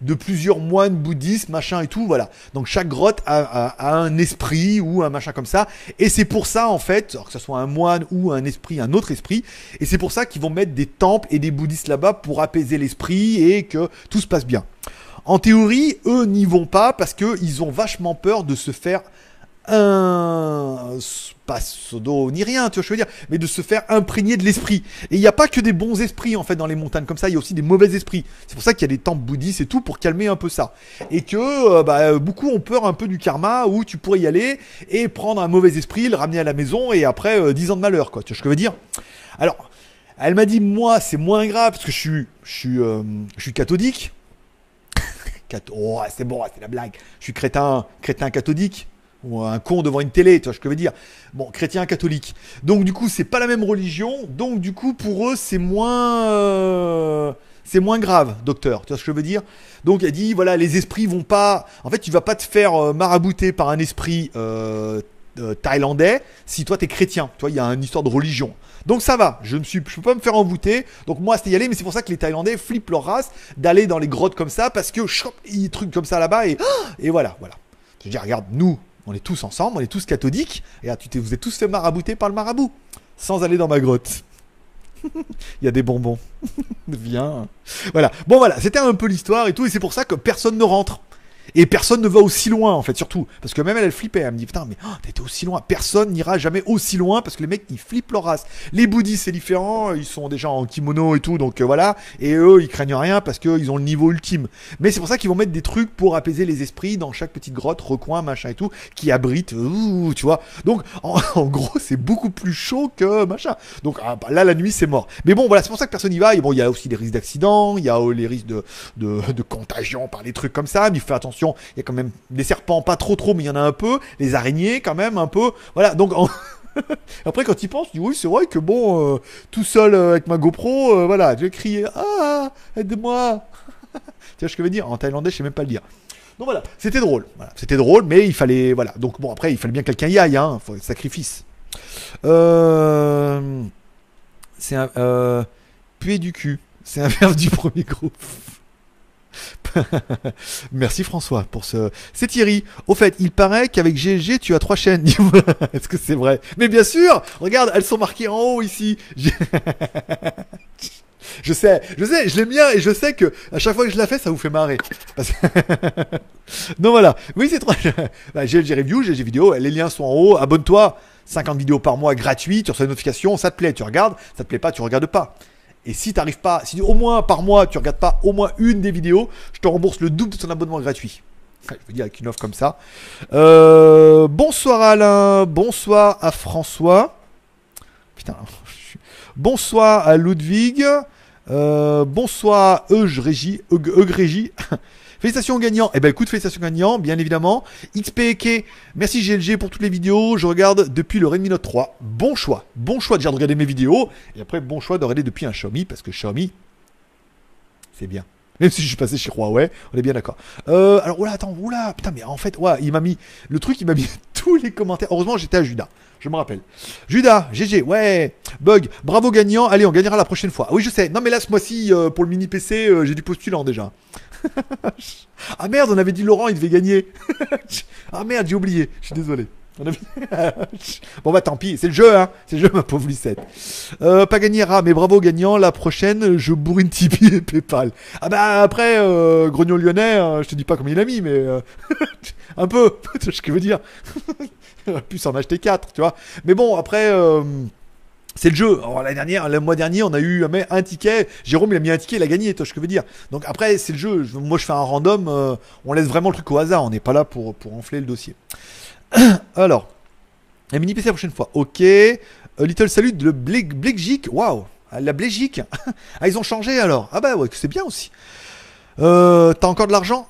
de plusieurs moines bouddhistes, machin et tout, voilà. Donc chaque grotte a, un esprit ou un machin comme ça, et c'est pour ça en fait, que ce soit un moine ou un esprit, un autre esprit, et c'est pour ça qu'ils vont mettre des temples et des bouddhistes là-bas pour apaiser l'esprit et que tout se passe bien. En théorie, eux n'y vont pas parce qu'ils ont vachement peur de se faire un pas pseudo ni rien, tu vois, je veux dire, mais de se faire imprégner de l'esprit. Et il n'y a pas que des bons esprits en fait dans les montagnes comme ça, il y a aussi des mauvais esprits. C'est pour ça qu'il y a des temples bouddhistes et tout pour calmer un peu ça. Et que euh, bah, beaucoup ont peur un peu du karma où tu pourrais y aller et prendre un mauvais esprit, le ramener à la maison et après euh, dix 10 ans de malheur, quoi. Tu vois ce que je veux dire? Alors, elle m'a dit moi c'est moins grave parce que je suis je suis euh, je suis cathodique. oh, c'est bon, c'est la blague. Je suis crétin crétin cathodique ou un con devant une télé, tu vois ce que je veux dire. Bon, chrétien, catholique. Donc du coup, c'est pas la même religion, donc du coup, pour eux, c'est moins... Euh, c'est moins grave, docteur, tu vois ce que je veux dire? Donc elle dit, voilà, les esprits vont pas... En fait, tu vas pas te faire euh, marabouter par un esprit euh, thaïlandais si toi, t'es chrétien. Tu vois, il y a une histoire de religion. Donc ça va, je ne suis, je peux pas me faire envoûter. Donc moi c'était y aller, mais c'est pour ça que les Thaïlandais flippent leur race d'aller dans les grottes comme ça parce que il y a des trucs comme ça là-bas et, et voilà, voilà. Je dire, regarde, nous, on est tous ensemble, on est tous cathodiques. Et tu vous êtes tous fait marabouter par le marabout, sans aller dans ma grotte. Il y a des bonbons. Viens. Voilà. Bon voilà, c'était un peu l'histoire et tout, et c'est pour ça que personne ne rentre. Et personne ne va aussi loin, en fait, surtout. Parce que même elle, elle flippait. Elle me dit, putain, mais oh, été aussi loin. Personne n'ira jamais aussi loin parce que les mecs, ils flippent leur race. Les bouddhistes, c'est différent. Ils sont déjà en kimono et tout, donc euh, voilà. Et eux, ils craignent rien parce qu'ils ont le niveau ultime. Mais c'est pour ça qu'ils vont mettre des trucs pour apaiser les esprits dans chaque petite grotte, recoin, machin et tout, qui abrite, tu vois. Donc, en, gros, c'est beaucoup plus chaud que machin. Donc, ah, bah, là, la nuit, c'est mort. Mais bon, voilà, c'est pour ça que personne n'y va. Et bon, il y a aussi des risques d'accident, il y a euh, les risques de, de, contagion par les trucs comme ça. Mais il faut attention il y a quand même des serpents, pas trop trop, mais il y en a un peu. Les araignées, quand même, un peu. Voilà, donc Après, quand il pense, tu dis oui, c'est vrai que bon, euh, tout seul euh, avec ma GoPro, euh, voilà, je vais crier Ah, aide-moi Tu vois ce que je veux dire? En thaïlandais, je sais même pas le dire. Donc voilà, c'était drôle. Voilà, c'était drôle, mais il fallait. Voilà. Donc bon, après, il fallait bien que quelqu'un y aille, hein. Faut sacrifice. C'est un. Du cul. C'est un verbe du premier groupe. Merci François pour ce. C'est Thierry. Au fait, il paraît qu'avec GG, tu as trois chaînes. Est-ce que c'est vrai? Mais bien sûr Regarde, elles sont marquées en haut ici. Je sais, je sais, je l'aime bien et je sais que à chaque fois que je la fais, ça vous fait marrer. non voilà, oui c'est trop. Bah, GLG Review, GLG Vidéo, les liens sont en haut. Abonne-toi, 50 vidéos par mois gratuites, tu reçois une notification, ça te plaît, tu regardes, ça te plaît pas, tu regardes pas. Et si t'arrives pas, si au moins par mois tu regardes pas au moins une des vidéos, je te rembourse le double de ton abonnement gratuit. Je veux dire avec une offre comme ça. Euh, bonsoir Alain, bonsoir à François. Putain. Bonsoir à Ludwig. Euh, bonsoir Régie. Félicitations gagnant. Eh ben écoute, félicitations gagnant, bien évidemment. XPK, merci GLG pour toutes les vidéos. Je regarde depuis le Redmi Note 3. Bon choix. Bon choix déjà de regarder mes vidéos. Et après, bon choix de regarder depuis un Xiaomi, parce que Xiaomi, c'est bien. Même si je suis passé chez Huawei, on est bien d'accord. Euh, alors, oula, attends, oula, putain, mais en fait, ouais, il m'a mis. Le truc, il m'a mis tous les commentaires. Heureusement, j'étais à Judas. Je me rappelle. Judas, GG, ouais. Bug, bravo gagnant. Allez, on gagnera la prochaine fois. Ah oui, je sais. Non, mais là, ce mois-ci, euh, pour le mini PC, euh, j'ai du postulant déjà. ah merde, on avait dit Laurent, il devait gagner. ah merde, j'ai oublié. Je suis désolé. bon bah tant pis, c'est le jeu, hein. C'est le jeu, ma pauvre Lucette. Euh, pas gagné mais bravo gagnant. La prochaine, je bourrine Tipeee et Paypal. Ah bah après, euh, Grognon Lyonnais, hein, je te dis pas comment il a mis, mais euh, un peu. ce que je veux dire. il pu s'en acheter 4, tu vois. Mais bon, après. C'est le jeu. Dernière, le mois dernier, on a eu un ticket. Jérôme, il a mis un ticket, il a gagné, toi, ce que je veux dire. Donc après, c'est le jeu. Moi, je fais un random. On laisse vraiment le truc au hasard. On n'est pas là pour, pour enfler le dossier. Alors, la mini PC la prochaine fois. Ok. little salut de Belgique. Waouh. La Belgique. ah, ils ont changé alors. Ah bah ouais, c'est bien aussi. Euh, T'as encore de l'argent?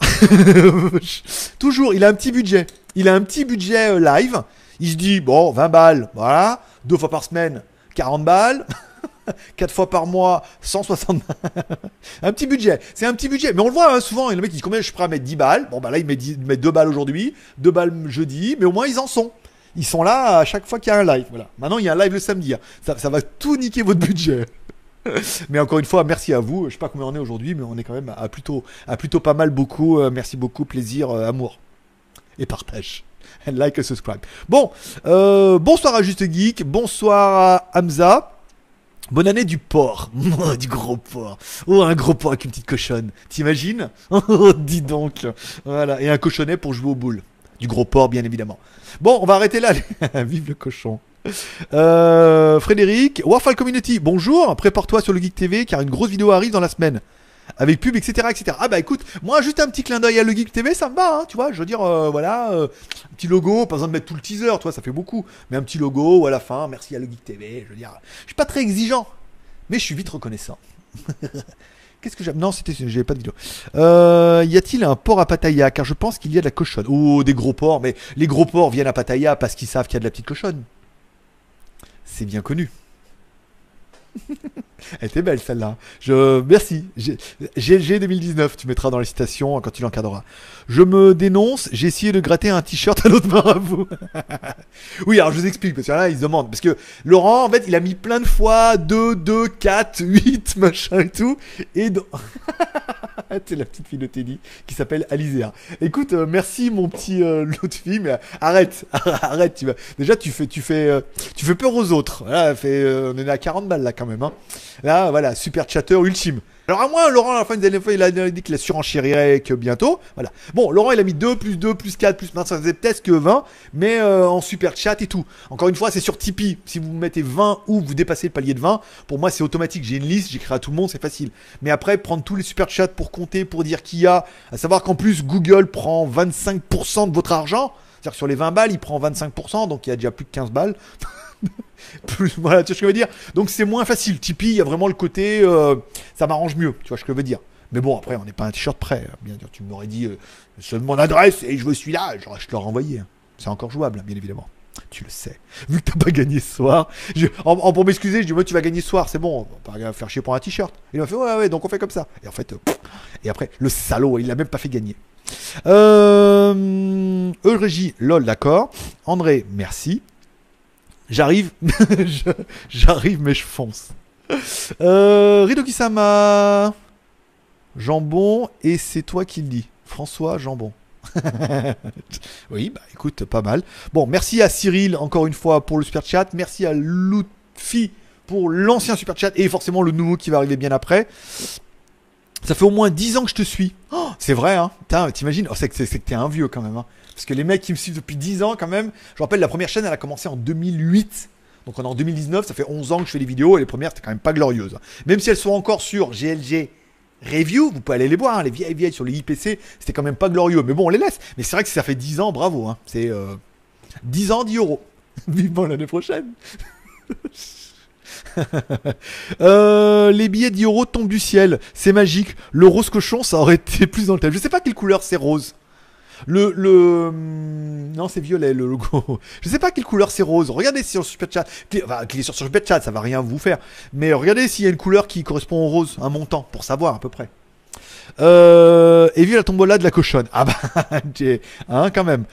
Toujours, il a un petit budget. Il a un petit budget euh, live. Il se dit, bon, 20 balles, voilà, deux fois par semaine, 40 balles. 4 fois par mois, 160 balles. un petit budget. C'est un petit budget. Mais on le voit hein, souvent. Et le mec, il dit combien je suis prêt à mettre 10 balles? Bon, bah là, il met, 10, 2 balles aujourd'hui, 2 balles jeudi. Mais au moins, ils en sont. Ils sont là à chaque fois qu'il y a un live. Voilà. Maintenant, il y a un live le samedi. Hein. Ça, va tout niquer votre budget. mais encore une fois, merci à vous. Je sais pas combien on est aujourd'hui, mais on est quand même à plutôt, à plutôt pas mal beaucoup. Euh, merci beaucoup, plaisir, euh, amour et partage. Like et subscribe. Bon, euh, bonsoir à Juste Geek, bonsoir à Hamza. Bonne année du porc. du gros porc. Oh, un gros porc avec une petite cochonne. T'imagines Oh, dis donc. Voilà. Et un cochonnet pour jouer au boule. Du gros porc, bien évidemment. Bon, on va arrêter là. Vive le cochon. Euh, Frédéric, Warfall Community, bonjour. Prépare-toi sur le Geek TV car une grosse vidéo arrive dans la semaine avec pub, etc., etc. Ah bah écoute, moi juste un petit clin d'œil à le Geek TV, ça me va, hein, tu vois. Je veux dire, euh, voilà, euh, un petit logo, pas besoin de mettre tout le teaser, toi, ça fait beaucoup. Mais un petit logo à la fin, merci à le Geek TV. Je veux dire, je suis pas très exigeant, mais je suis vite reconnaissant. Qu'est-ce que j'ai Non, c'était, j'avais pas de vidéo. Euh, y a-t-il un port à Pattaya? Car je pense qu'il y a de la cochonne. Oh, des gros porcs, mais les gros porcs viennent à Pattaya parce qu'ils savent qu'il y a de la petite cochonne. C'est bien connu. Elle était belle celle-là. Je merci. GLG 2019, tu mettras dans les citations quand tu l'encadreras. Je me dénonce, j'ai essayé de gratter un t-shirt à l'autre vous oui, alors je vous explique parce que là ils se demandent parce que Laurent en fait, il a mis plein de fois 2 2 4 8 machin et tout et c'est la petite fille de Teddy qui s'appelle Alizéa. Écoute, euh, merci mon petit euh, l'autre fille, mais arrête, arrête, tu vas. Déjà tu fais tu fais euh, tu fais peur aux autres. Fait, on est à 40 balles là quand même Là, voilà, super chatter ultime. Alors à moi, Laurent, à la fin des fois, il a dit qu'il a surenchérirait que bientôt. Voilà. Bon, Laurent, il a mis 2, plus 2, plus 4, plus maintenant, ça peut-être que 20, mais euh, en super chat et tout. Encore une fois, c'est sur Tipeee. Si vous mettez 20 ou vous dépassez le palier de 20, pour moi, c'est automatique. J'ai une liste, j'écris à tout le monde, c'est facile. Mais après, prendre tous les super chats pour compter, pour dire qui y a, à savoir qu'en plus, Google prend 25% de votre argent. C'est-à-dire que sur les 20 balles, il prend 25%, donc il y a déjà plus de 15 balles. plus, voilà, tu vois ce que je veux dire? Donc c'est moins facile. Tipeee, il y a vraiment le côté, euh, ça m'arrange mieux, tu vois ce que je veux dire. Mais bon, après, on n'est pas un t-shirt prêt. Hein. Bien sûr, tu m'aurais dit, euh, mon adresse et je suis là, je, te l'aurais envoyé. Hein. C'est encore jouable, bien évidemment. Tu le sais. Vu que t'as pas gagné ce soir, pour m'excuser, je dis, moi, tu vas gagner ce soir, c'est bon, on va faire chier pour un t-shirt. Il m'a fait, ouais, ouais, donc on fait comme ça. Et en fait, euh, et après, le salaud, il l'a même pas fait gagner. Euh, Eurégie, lol, d'accord. André, merci. J'arrive, j'arrive, mais je fonce. Euh, Ridoki-sama, jambon, et c'est toi qui le dis. François Jambon. oui, bah écoute, pas mal. Bon, merci à Cyril encore une fois pour le super chat. Merci à Lutfi pour l'ancien super chat et forcément le nouveau qui va arriver bien après. Ça fait au moins 10 ans que je te suis. Oh, c'est vrai, hein. T'imagines oh, C'est que t'es un vieux quand même. Hein. Parce que les mecs qui me suivent depuis 10 ans, quand même. Je rappelle, la première chaîne, elle a commencé en 2008. Donc on est en 2019, ça fait 11 ans que je fais des vidéos et les premières c'était quand même pas glorieuses. Même si elles sont encore sur GLG Review, vous pouvez aller les voir, hein, les vieilles vieilles sur les IPC, c'était quand même pas glorieux. Mais bon, on les laisse. Mais c'est vrai que si ça fait 10 ans, bravo. Hein. C'est 10 ans, 10 euros. Vivement l'année prochaine. Euh, les billets 10 euros tombent du ciel. C'est magique. Le rose cochon, ça aurait été plus dans le thème. Je sais pas quelle couleur c'est rose. Le, le, hum, non, c'est violet le logo. Je sais pas quelle couleur c'est rose. Regardez sur Super Chat. Enfin, cliquez sur Super Chat, ça va rien vous faire. Mais regardez s'il y a une couleur qui correspond au rose, un montant, pour savoir à peu près. Euh, et vu la tombola de la cochonne. Ah bah, hein, quand même.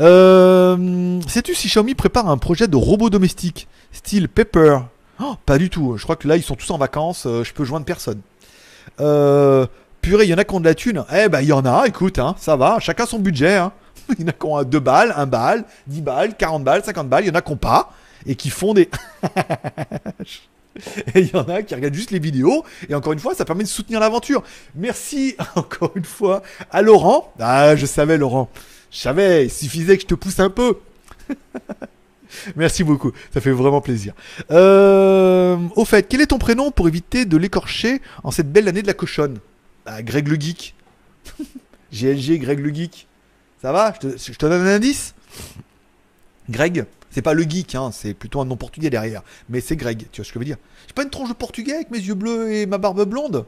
Euh, sais-tu si Xiaomi prépare un projet de robot domestique, style Pepper? Oh, Pas du tout. Je crois que là, ils sont tous en vacances. Euh, je peux joindre personne. Euh, purée, il y en a qui ont de la thune. Eh ben, il y en a, écoute, hein, ça va. Chacun son budget. Hein. Il y en a qui ont 2 balles, 1 balle, 10 balles, 40 balles, 50 balles. Il y en a qui n'ont pas. Et qui font des. Et il y en a qui regardent juste les vidéos. Et encore une fois, ça permet de soutenir l'aventure. Merci encore une fois à Laurent. Ah, je savais, Laurent. Je savais, il suffisait que je te pousse un peu. Merci beaucoup, ça fait vraiment plaisir. Euh, au fait, quel est ton prénom pour éviter de l'écorcher en cette belle année de la cochonne? Greg le Geek. GLG, Greg le Geek. Ça va? Je te, je te donne un indice Greg c'est pas le geek, hein, c'est plutôt un nom portugais derrière. Mais c'est Greg, tu vois ce que je veux dire? J'ai pas une tronche de portugais avec mes yeux bleus et ma barbe blonde?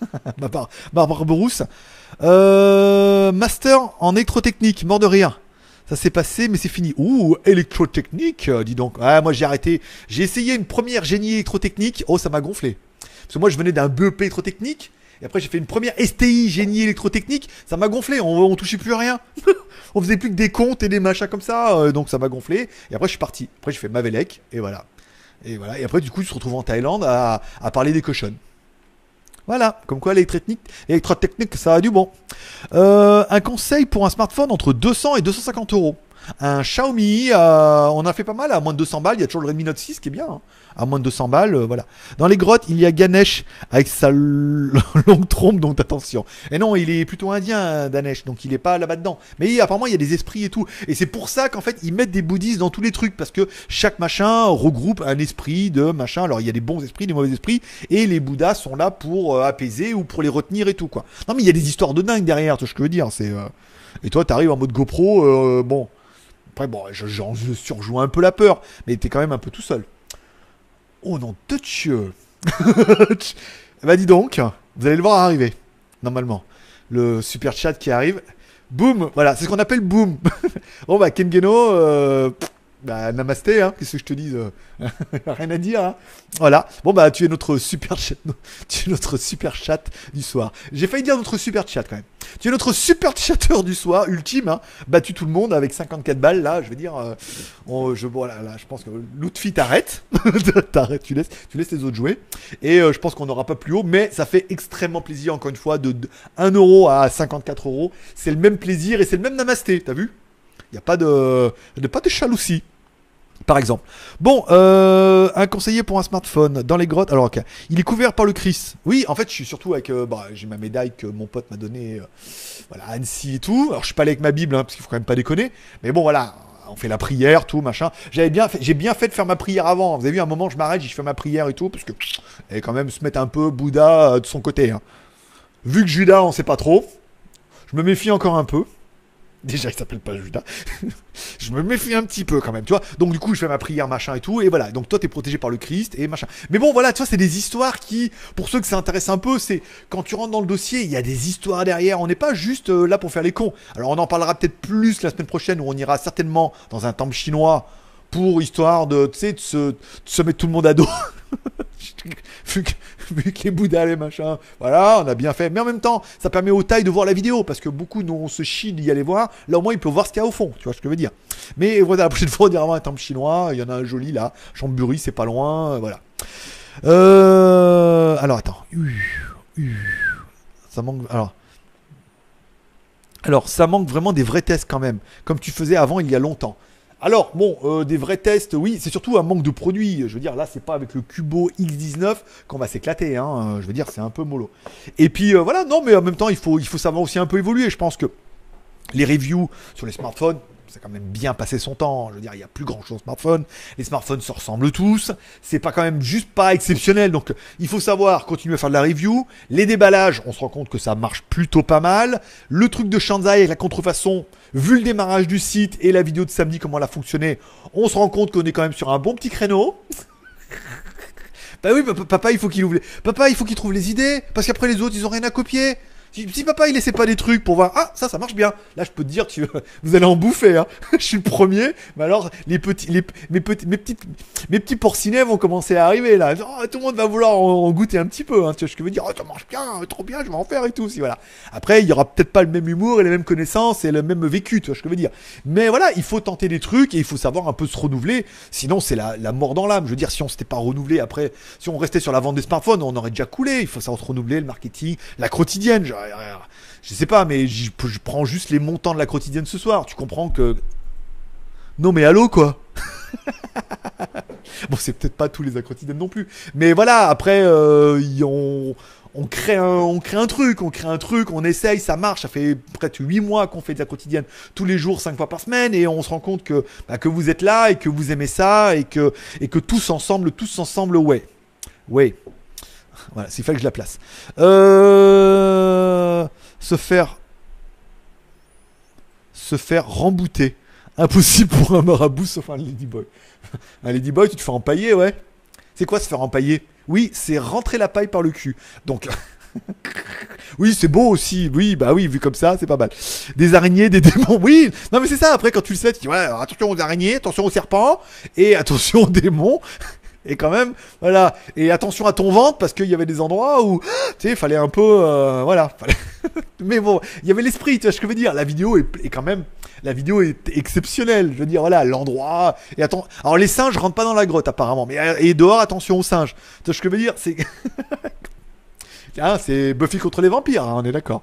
Ma, barbe rousse. Euh, master en électrotechnique, mort de rire. Ça s'est passé, mais c'est fini. Ouh, électrotechnique, euh, dis donc. Ah, moi j'ai arrêté. J'ai essayé une première génie électrotechnique. Oh, ça m'a gonflé. Parce que moi je venais d'un BEP électrotechnique. Et après, j'ai fait une première STI génie électrotechnique. Ça m'a gonflé. On, touchait plus à rien. on faisait plus que des comptes et des machins comme ça. Euh, donc ça m'a gonflé. Et après, je suis parti. Après, j'ai fait Mavelec. Et voilà. Et voilà. Et après, du coup, je me retrouve en Thaïlande à, parler des cochons. Voilà, comme quoi l'électrotechnique, électrotechnique, ça a du bon. Euh, un conseil pour un smartphone entre 200 et 250 euros. Un Xiaomi, euh, on a fait pas mal à moins de 200 balles. Il y a toujours le Redmi Note 6 qui est bien. Hein à moins de 200 balles, euh, voilà. Dans les grottes, il y a Ganesh avec sa longue trompe, donc attention. Et non, il est plutôt indien, Danesh, donc il est pas là-bas dedans. Mais apparemment, il y a des esprits et tout. Et c'est pour ça qu'en fait, ils mettent des bouddhistes dans tous les trucs, parce que chaque machin regroupe un esprit de machin. Alors, il y a des bons esprits, des mauvais esprits, et les bouddhas sont là pour euh, apaiser ou pour les retenir et tout, quoi. Non, mais il y a des histoires de dingue derrière, tu vois ce que je veux dire. C'est, euh, Et toi, t'arrives en mode GoPro, bon. Après, bon, j'en je, surjoue un peu la peur, mais t'es quand même un peu tout seul. Oh non, de Dieu Bah dis donc, vous allez le voir arriver, normalement. Le super chat qui arrive. Boum Voilà, c'est ce qu'on appelle boum Bon bah Kengeno, euh, bah, namasté, hein, qu'est-ce que je te dis euh, Rien à dire, hein. Voilà. Bon, bah, tu es notre super chat, tu es notre super chat du soir. J'ai failli dire notre super chat quand même. Tu es notre super chatteur du soir, ultime, hein. Battu tout le monde avec 54 balles, là, je veux dire, euh, je, là, je pense que l'outfit t'arrête. tu laisses, tu laisses les autres jouer. Et euh, je pense qu'on n'aura pas plus haut, mais ça fait extrêmement plaisir, encore une fois, de, 1 euro à 54 euros. C'est le même plaisir et c'est le même namasté, t'as vu? Il n'y a pas de, de, pas de jalousie par exemple. Bon, euh, un conseiller pour un smartphone dans les grottes. Alors, ok, il est couvert par le Chris. Oui, en fait, je suis surtout avec. Euh, bah, j'ai ma médaille que mon pote m'a donnée. Euh, voilà, Annecy et tout. Alors, je suis pas allé avec ma Bible, hein, parce qu'il faut quand même pas déconner. Mais bon, voilà, on fait la prière, tout, machin. J'avais bien fait, j'ai bien fait de faire ma prière avant. Vous avez vu, un moment, je m'arrête, je fais ma prière et tout, parce que. Et quand même se mettre un peu Bouddha de son côté. Hein. Vu que Judas, on sait pas trop. Je me méfie encore un peu. Déjà, il s'appelle pas Judas. je me méfie un petit peu quand même, tu vois. Donc, du coup, je fais ma prière, machin et tout. Et voilà. Donc, toi, t'es protégé par le Christ et machin. Mais bon, voilà, tu vois, c'est des histoires qui, pour ceux que ça intéresse un peu, c'est quand tu rentres dans le dossier, il y a des histoires derrière. On n'est pas juste euh, là pour faire les cons. Alors, on en parlera peut-être plus la semaine prochaine où on ira certainement dans un temple chinois pour histoire de, tu sais, de de se mettre tout le monde à dos. vu, que, les Bouddhas, les machins, voilà, on a bien fait. Mais en même temps, ça permet aux tailles de voir la vidéo, parce que beaucoup on se chie d'y aller voir. Là, au moins, ils peuvent voir ce qu'il y a au fond, tu vois ce que je veux dire. Mais voilà, la prochaine fois, on un temple chinois, il y en a un joli là, Chamburi, c'est pas loin, euh, voilà. Euh, alors, attends. Ça manque. Alors, ça manque vraiment des vrais tests quand même, comme tu faisais avant il y a longtemps. Alors, bon, euh, des vrais tests, oui, c'est surtout un manque de produits. Je veux dire, là, c'est pas avec le Cubo X19 qu'on va s'éclater. Hein. Je veux dire, c'est un peu mollo. Et puis, euh, voilà, non, mais en même temps, il faut, il faut savoir aussi un peu évoluer. Je pense que les reviews sur les smartphones, c'est quand même bien passé son temps. Je veux dire, il y a plus grand chose smartphone. Les smartphones se ressemblent tous. C'est pas quand même juste pas exceptionnel. Donc, il faut savoir continuer à faire de la review. Les déballages, on se rend compte que ça marche plutôt pas mal. Le truc de Shanzai avec la contrefaçon, vu le démarrage du site et la vidéo de samedi, comment elle a fonctionné, on se rend compte qu'on est quand même sur un bon petit créneau. bah oui, papa, il faut qu'il ouvre. Papa, il faut qu'il trouve les idées, parce qu'après les autres, ils ont rien à copier. Si, papa il laissait pas des trucs pour voir, ah ça ça marche bien, là je peux te dire, tu, vous allez en bouffer, hein. je suis le premier, mais alors les petits, les, mes, petits, mes, petites, mes petits porcinets vont commencer à arriver là, oh, tout le monde va vouloir en, goûter un petit peu, hein. tu vois ce que je veux dire, oh, ça marche bien, trop bien, je vais en faire et tout, si voilà. Après il y aura peut-être pas le même humour et les mêmes connaissances et le même vécu, tu vois ce que je veux dire. Mais voilà, il faut tenter des trucs et il faut savoir un peu se renouveler, sinon c'est la, la mort dans l'âme, je veux dire, si on s'était pas renouvelé après, si on restait sur la vente des smartphones, on aurait déjà coulé, il faut savoir se renouveler, le marketing, la quotidienne, je sais pas, mais je, prends juste les montants de la quotidienne ce soir. Tu comprends que. Non, mais allô, quoi Bon, c'est peut-être pas tous les quotidiennes non plus. Mais voilà, après, euh, on, crée un, on crée un truc, on crée un truc, on essaye, ça marche. Ça fait près de 8 mois qu'on fait de la quotidienne tous les jours, 5 fois par semaine, et on se rend compte que, bah, que vous êtes là et que vous aimez ça, et que, et que tous ensemble, tous ensemble, ouais. Ouais. Voilà, c'est fait que je la place. Euh se faire se faire rembouter. Impossible pour un marabout sauf un ladyboy. un ladyboy, tu te fais empailler, ouais. C'est quoi se faire empailler? Oui, c'est rentrer la paille par le cul. Donc oui, c'est beau aussi. Oui, bah oui, vu comme ça, c'est pas mal. Des araignées, des démons. Oui, non mais c'est ça. Après, quand tu le sais, tu dis ouais, attention aux araignées, attention aux serpents et attention aux démons. Et quand même, voilà. Et attention à ton ventre parce qu'il y avait des endroits où, tu sais, fallait un peu, euh, voilà. Mais bon, il y avait l'esprit, tu vois ce que je veux dire. La vidéo est, quand même, la vidéo est exceptionnelle. Je veux dire, voilà, l'endroit. Et attends, alors les singes rentrent pas dans la grotte apparemment, mais et dehors, attention aux singes. Tu vois ce que je veux dire? C'est, ah, c'est Buffy contre les vampires, hein, on est d'accord.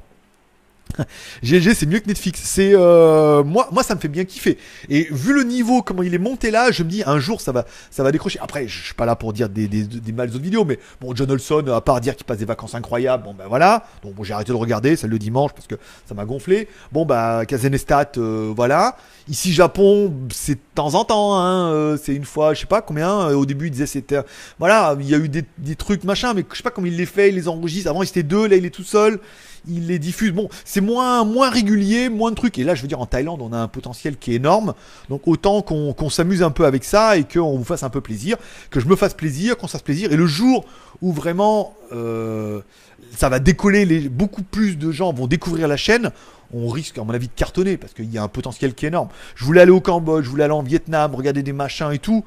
GG c'est mieux que Netflix. C'est euh, moi moi ça me fait bien kiffer. Et vu le niveau comment il est monté là, je me dis un jour ça va ça va décrocher. Après je suis pas là pour dire des des, des autres vidéos, mais bon John Olson à part dire qu'il passe des vacances incroyables, bon ben voilà. Donc bon, j'ai arrêté de regarder celle le dimanche parce que ça m'a gonflé. Bon bah Kazenestat euh, voilà. Ici Japon c'est de temps en temps hein, euh, c'est une fois je sais pas combien. au début il disait c'était voilà il y a eu des, des trucs machin, mais je sais pas comment il les fait, il les enregistre. Avant il était deux, là il est tout seul il les diffuse. Bon, c'est moins, moins régulier, moins de trucs. Et là, je veux dire, en Thaïlande, on a un potentiel qui est énorme. Donc autant qu'on s'amuse un peu avec ça et qu'on vous fasse un peu plaisir, que je me fasse plaisir, qu'on se fasse plaisir. Et le jour où vraiment euh, ça va décoller, les, beaucoup plus de gens vont découvrir la chaîne, on risque, à mon avis, de cartonner parce qu'il y a un potentiel qui est énorme. Je voulais aller au Cambodge, je voulais aller en Vietnam, regarder des machins et tout.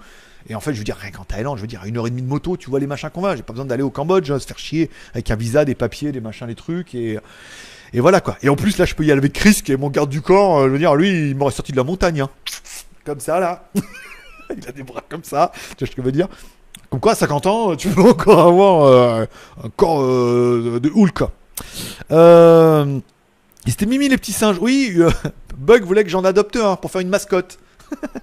Et en fait, je veux dire, rien qu'en Thaïlande, je veux dire, à une heure et demie de moto, tu vois les machins qu'on va. J'ai pas besoin d'aller au Cambodge, hein, se faire chier avec un visa, des papiers, des machins, des trucs. Et, et voilà quoi. Et en plus, là, je peux y aller avec Chris, qui est mon garde du corps. Euh, je veux dire, lui, il m'aurait sorti de la montagne. Hein. Comme ça, là. il a des bras comme ça. Tu vois ce que je veux dire? Comme quoi, à 50 ans, tu peux encore avoir euh, un corps euh, de Hulk. Euh. C'était Mimi les petits singes. Oui, Bug voulait que j'en adopte un pour faire une mascotte.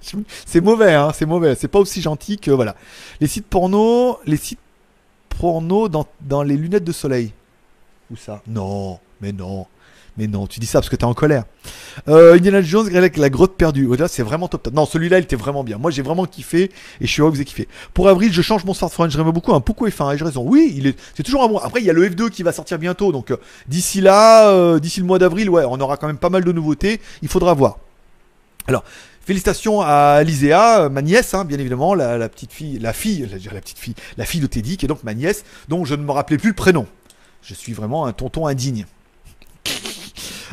c'est mauvais, hein, c'est mauvais. C'est pas aussi gentil que voilà. Les sites porno, les sites porno dans, dans les lunettes de soleil. Ça Non, mais non. Mais non, tu dis ça parce que t'es en colère. Euh, Indiana Jones avec la grotte perdue. Là, c'est vraiment top. Non, celui-là, il était vraiment bien. Moi, j'ai vraiment kiffé et je suis heureux que vous ayez kiffé. Pour avril, je change mon smartphone. J'aimerais beaucoup un Poco F1. Et j'ai raison? Oui, il est, c'est toujours un bon. Après, il y a le F2 qui va sortir bientôt. Donc, euh, d'ici là, euh, d'ici le mois d'avril, ouais, on aura quand même pas mal de nouveautés. Il faudra voir. Alors, Félicitations à Liséa, ma nièce, hein, bien évidemment, la, petite fille, la fille, dire la petite fille, la fille de Teddy, qui est donc ma nièce, dont je ne me rappelais plus le prénom. Je suis vraiment un tonton indigne.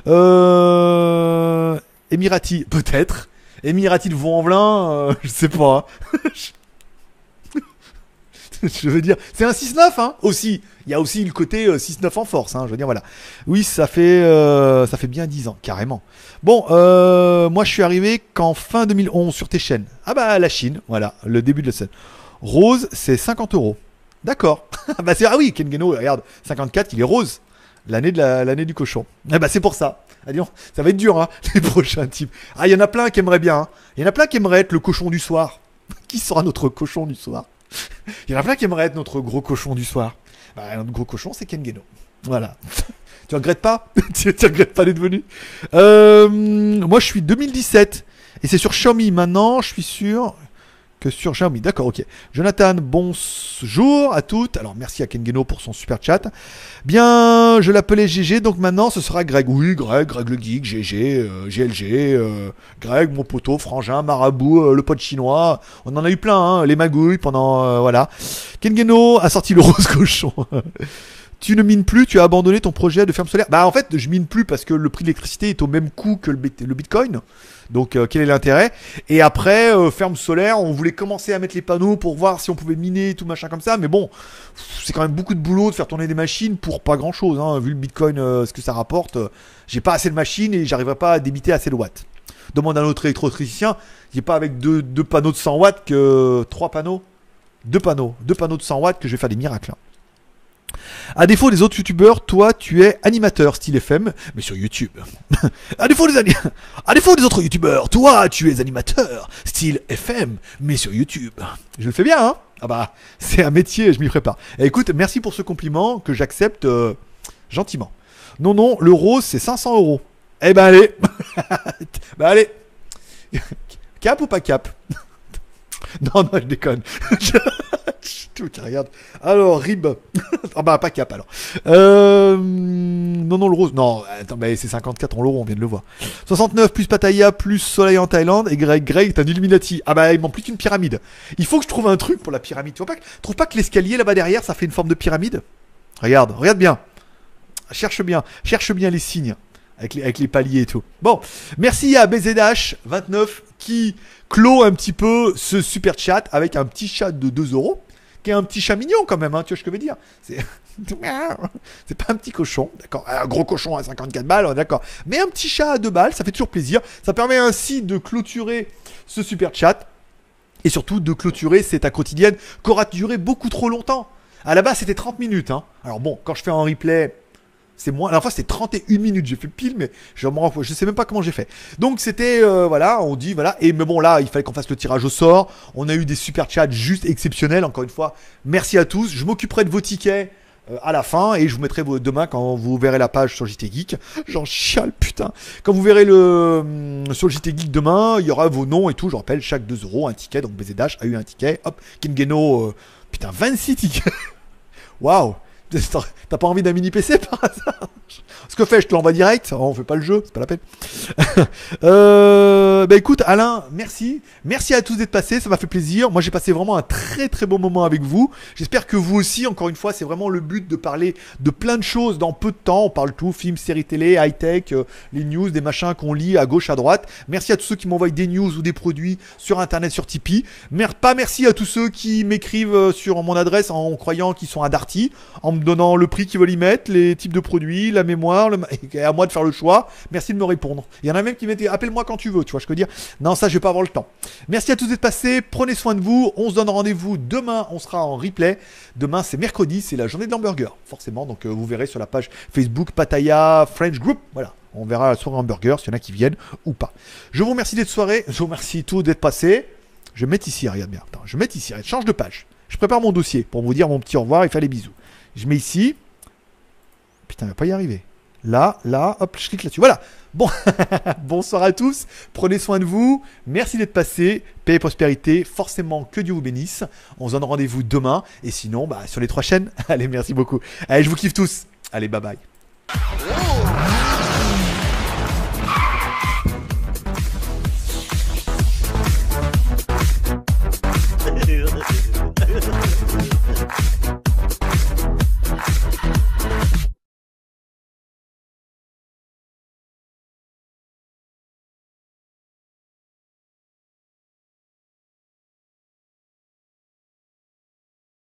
Euh... Emirati, peut-être. Emirati de Vaux-en-Velin, euh, je sais pas. je veux dire, c'est un 6-9 hein, aussi. Il y a aussi le côté 6-9 euh, en force, hein, je veux dire voilà. Oui, ça fait euh, ça fait bien 10 ans carrément. Bon, euh, moi je suis arrivé qu'en fin 2011 sur tes chaînes. Ah bah la Chine, voilà, le début de la scène. Rose, c'est 50 euros. D'accord. bah ah oui, Ken Geno, regarde, 54, il est rose. L'année de l'année du cochon. Ah bah c'est pour ça. Ah, ça va être dur hein, les prochains types. Ah, il y en a plein qui aimeraient bien. Hein. Il y en a plein qui aimeraient être le cochon du soir. qui sera notre cochon du soir? Il y en a plein qui aimeraient être notre gros cochon du soir. Bah, notre gros cochon, c'est Ken Geno. Voilà. tu regrettes pas? Tu, regrettes pas d'être venu? Euh, Moi, je suis 2017 Et c'est sur Xiaomi maintenant, je suis sûr que sur Xiaomi. D'accord, ok. Jonathan, bonjour à toutes. Alors merci à Kengeno pour son super chat. Bien, je l'appelais GG, donc maintenant ce sera Greg. Oui, Greg, Greg le geek, GG, euh, GLG, euh, Greg, mon poteau, Frangin, Marabout, euh, le pote chinois. On en a eu plein, hein, les magouilles pendant... voilà. Kengeno a sorti le rose cochon. tu ne mines plus, tu as abandonné ton projet de ferme solaire. Bah en fait, je mine plus parce que le prix de l'électricité est au même coût que le, Bitcoin. Donc euh, quel est l'intérêt? Et après, euh, ferme solaire, on voulait commencer à mettre les panneaux pour voir si on pouvait miner tout machin comme ça. Mais bon, c'est quand même beaucoup de boulot de faire tourner des machines pour pas grand chose. Hein. Vu le Bitcoin, euh, ce que ça rapporte, j'ai pas assez de machines et j'arriverai pas à débiter assez de watts. Demande à notre électricien, il n'est pas avec deux, deux panneaux de 100 watts que trois panneaux, deux panneaux, deux panneaux de 100 watts que je vais faire des miracles. Hein. À défaut des autres youtubeurs, toi tu es animateur style FM, mais sur YouTube. à, défaut des autres youtubeurs, toi tu es animateur style FM, mais sur YouTube. Je le fais bien, hein? Ah bah, c'est un métier, je m'y prépare. Eh, écoute, merci pour ce compliment que j'accepte euh, gentiment. Non, non, le rose c'est 500 euros. Eh ben allez Bah allez Cap ou pas cap? Non, non, je déconne. regarde. Alors, Rib. ah bah, pas cap alors. Euh, non, non, le rose. Non, attends, mais c'est 54 en l'euro, on vient de le voir. 69 plus Pattaya plus Soleil en Thaïlande. Et Greg, Greg, t'as un Illuminati. Ah bah, il manque plus qu'une pyramide. Il faut que je trouve un truc pour la pyramide. Tu vois pas, trouve pas que l'escalier là-bas derrière, ça fait une forme de pyramide? Regarde, regarde bien. Cherche bien, cherche bien les signes. Avec les, paliers et tout. Bon, merci à BZH29 qui clôt un petit peu ce super chat avec un petit chat de 2 euros qui est un petit chat mignon quand même, hein, tu vois ce que je veux dire C'est pas un petit cochon, d'accord Un gros cochon à 54 balles, d'accord. Mais un petit chat à 2 balles, ça fait toujours plaisir. Ça permet ainsi de clôturer ce super chat et surtout de clôturer cette quotidienne qui aura duré beaucoup trop longtemps. À la base, c'était 30 minutes. Hein. Alors bon, quand je fais un replay, c'est moins. La fois, c'était 31 minutes. J'ai fait pile, mais je je sais même pas comment j'ai fait. Donc, c'était, euh, voilà, on dit, voilà. Et mais bon, là, il fallait qu'on fasse le tirage au sort. On a eu des super chats juste exceptionnels. Encore une fois, merci à tous. Je m'occuperai de vos tickets euh, à la fin et je vous mettrai demain quand vous verrez la page sur JT Geek. J'en chiale, putain. Quand vous verrez le hum, sur JT Geek demain, il y aura vos noms et tout. Je rappelle, chaque 2 euros, un ticket. Donc BZH a eu un ticket. Hop, Kingeno, euh, putain, 26 tickets. Waouh. T'as pas envie d'un mini PC par hasard? Que fait, je te l'envoie direct. Oh, on fait pas le jeu, c'est pas la peine. euh, bah écoute, Alain, merci. Merci à tous d'être passés, ça m'a fait plaisir. Moi, j'ai passé vraiment un très très bon moment avec vous. J'espère que vous aussi, encore une fois, c'est vraiment le but de parler de plein de choses dans peu de temps. On parle tout, films, séries télé, high-tech, euh, les news, des machins qu'on lit à gauche, à droite. Merci à tous ceux qui m'envoient des news ou des produits sur Internet, sur Tipeee. Pas merci à tous ceux qui m'écrivent euh, sur mon adresse en croyant qu'ils sont à Darty, en me donnant le prix qu'ils veulent y mettre, les types de produits, la mémoire, à moi de faire le choix. Merci de me répondre. Il y en a même qui m'étaient appelle-moi quand tu veux, tu vois, je peux dire. Non, ça, je vais pas avoir le temps. Merci à tous d'être passés. Prenez soin de vous. On se donne rendez-vous demain. On sera en replay. Demain, c'est mercredi, c'est la journée de l'hamburger, forcément. Donc, euh, vous verrez sur la page Facebook Pataya French Group. Voilà. On verra la soirée hamburger, s'il y en a qui viennent ou pas. Je vous remercie d'être soirée. Je vous remercie tous d'être passés. Je vais mettre ici, regarde bien. Attends, je vais mettre ici. Change de page. Je prépare mon dossier pour vous dire mon petit au revoir et faire les bisous. Je mets ici. Putain, il va pas y arriver. Là, là, hop, je clique là-dessus. Voilà. Bon, bonsoir à tous. Prenez soin de vous. Merci d'être passé. Paix et prospérité. Forcément, que Dieu vous bénisse. On se donne rendez-vous demain. Et sinon, bah, sur les trois chaînes. Allez, merci beaucoup. Allez, je vous kiffe tous. Allez, bye bye.